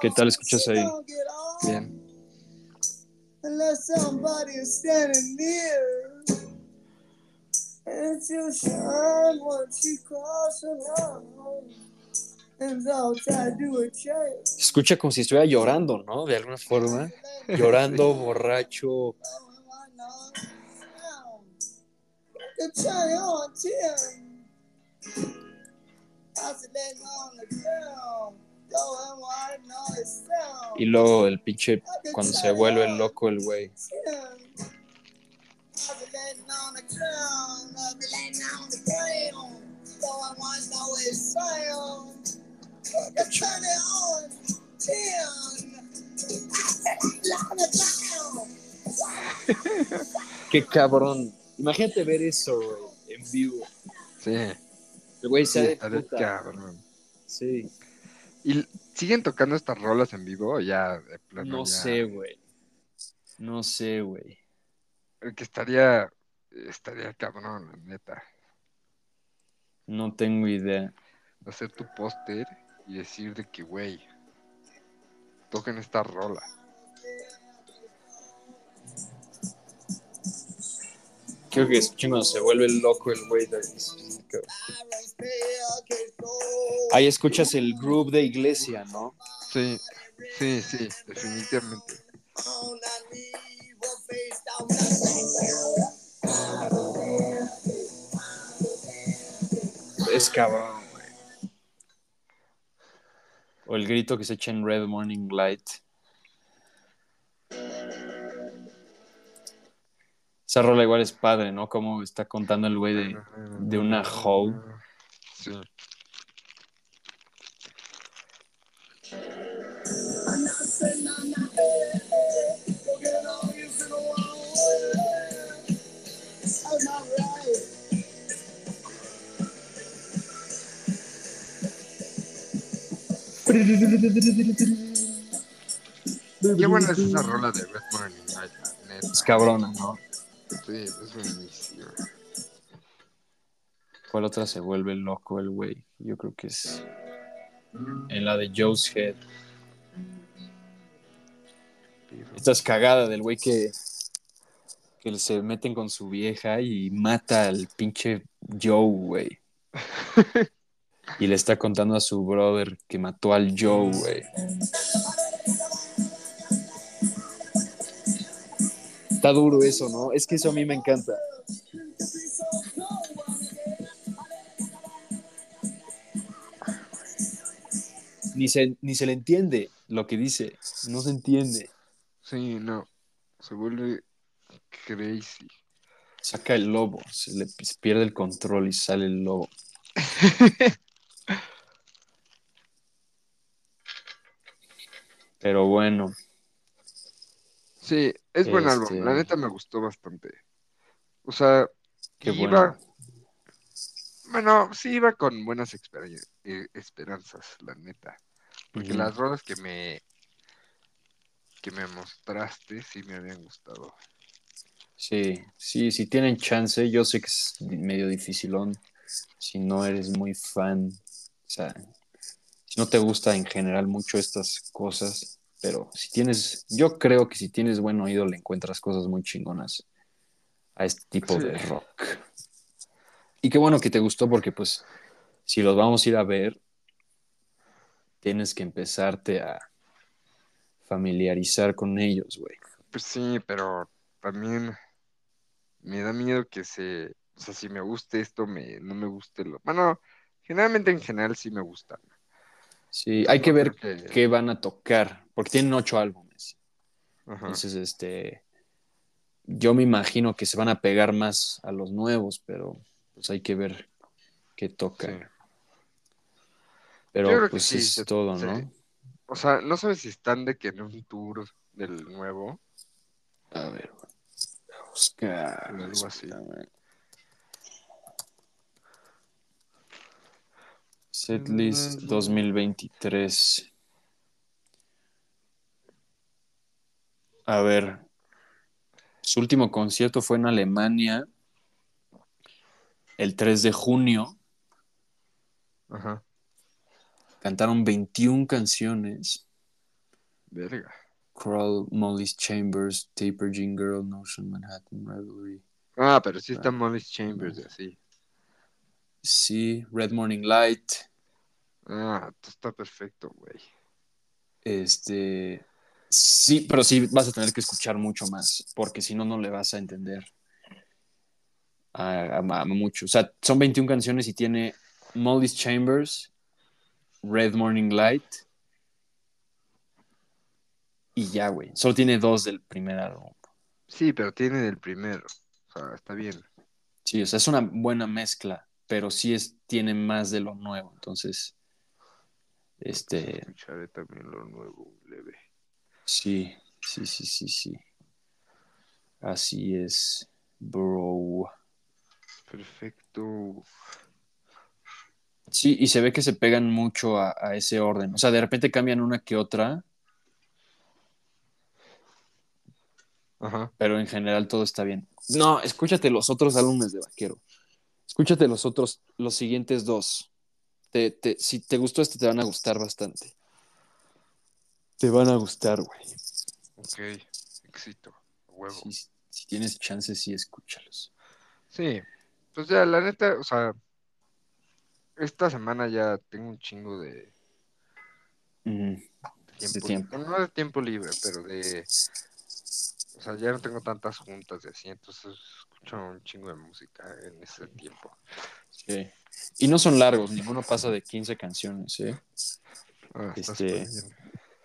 ¿Qué tal escuchas ahí? Bien. Unless somebody is standing near. And she'll shine when she crosses line. And all I do is change. Se escucha como si estuviera llorando, ¿no? De alguna forma. Llorando, borracho. Y luego el pinche, cuando se vuelve loco el güey. Qué cabrón. Imagínate ver eso, en vivo. Sí. El güey Sí, estaría puta. cabrón. Sí. ¿Y siguen tocando estas rolas en vivo o ya de plano No ya? sé, güey. No sé, güey. El que estaría, estaría cabrón, la neta. No tengo idea. Hacer tu póster y decir de que, güey, toquen esta rola. Creo que escuchen cuando se vuelve loco el güey. de- Ahí escuchas el groove de iglesia, ¿no? Sí, sí, sí, definitivamente. Es cabrón, güey. O el grito que se echa en Red Morning Light. esa rola igual es padre, ¿no? Como está contando el güey de, de una hoe. Sí. Qué buena es esa rola de Red Morning Night, Es cabrona, ¿no? Sí, es buenísima. ¿Cuál otra se vuelve loco el güey? Yo creo que es en la de Joe's Head. Esta es cagada del güey que, que se meten con su vieja y mata al pinche Joe, güey. Y le está contando a su brother que mató al Joe, güey. Está duro eso, ¿no? Es que eso a mí me encanta. Ni se, ni se le entiende lo que dice. No se entiende. Sí, no. Se vuelve crazy. Saca el lobo. Se le pierde el control y sale el lobo. Pero bueno, Sí, es buen Este- álbum. La neta me gustó bastante. O sea, qué iba. bueno. Bueno, sí iba con buenas eh, esperanzas, la neta. Porque las rolas que me que me mostraste sí me habían gustado. Sí, sí, si tienen chance, yo sé que es medio dificilón si no eres muy fan, o sea, si no te gusta en general mucho estas cosas, pero si tienes, yo creo que si tienes buen oído le encuentras cosas muy chingonas a este tipo de rock. Y qué bueno que te gustó porque pues si los vamos a ir a ver, tienes que empezarte a familiarizar con ellos, güey. Pues sí, pero también me da miedo que se, o sea, si me guste esto, me, no me guste lo. Bueno, generalmente en general sí me gustan. Sí, hay que ver que- qué van a tocar, porque tienen ocho álbumes. Ajá. Entonces, este, yo me imagino que se van a pegar más a los nuevos, pero pues hay que ver qué tocan. Sí. Pero Yo creo que pues sí, es se- todo. ¿no? O sea, no sabes si están de que en un tour del nuevo. A ver, buscar. Algo así. espérame. Setlist 2023. A ver, su último concierto fue en Alemania el 3 de junio. Ajá. Cantaron 21 canciones. Verga. Crawl, Molly's Chambers, Taper Jean Girl, Notion Manhattan Revelry. Ah, pero sí está Molly's Chambers así. Sí, Red Morning Light. Ah, está perfecto, güey. Este. Sí, pero sí vas a tener que escuchar mucho más, porque si no, no le vas a entender a, a- a mucho. O sea, son 21 canciones y tiene Molly's Chambers, Red Morning Light. Y ya, güey. Solo tiene dos del primer álbum. Sí, pero tiene el primero. O sea, está bien. Sí, o sea, es una buena mezcla, pero sí es, tiene más de lo nuevo. Entonces, este, Escucharé también lo nuevo, leve. sí, sí, sí, sí, sí. Así es, bro. Perfecto. Sí, y se ve que se pegan mucho a, a ese orden. O sea, de repente cambian una que otra, Ajá. pero en general todo está bien. No, escúchate los otros álbumes de Vaquero. Escúchate los otros, los siguientes dos. Te, te- si te gustó este, te van a gustar bastante. Te van a gustar, güey. Ok. Éxito. Huevo. Si, si tienes chance, sí, escúchalos. Sí. Pues ya, la neta, o sea, esta semana ya tengo un chingo de tiempo, De tiempo. no de tiempo libre, pero de, o sea, ya no tengo tantas juntas y así, entonces escucho un chingo de música en ese tiempo. Sí. Y no son largos, ninguno pasa de 15 canciones, ¿eh? Ah, Este.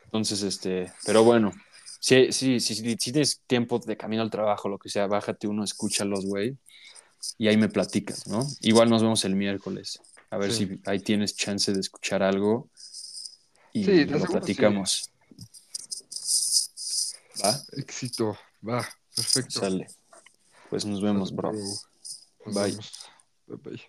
Entonces, este, pero bueno, si, si, si, si tienes tiempo de camino al trabajo, lo que sea, bájate uno, escúchalos, güey, y ahí me platicas, ¿no? Igual nos vemos el miércoles, a ver Sí. si ahí tienes chance de escuchar algo y Sí, lo platicamos. ¿Va? Éxito, va, perfecto. Sale. Pues nos vemos, bro. Bro. Nos Bye. vemos. Bye bye.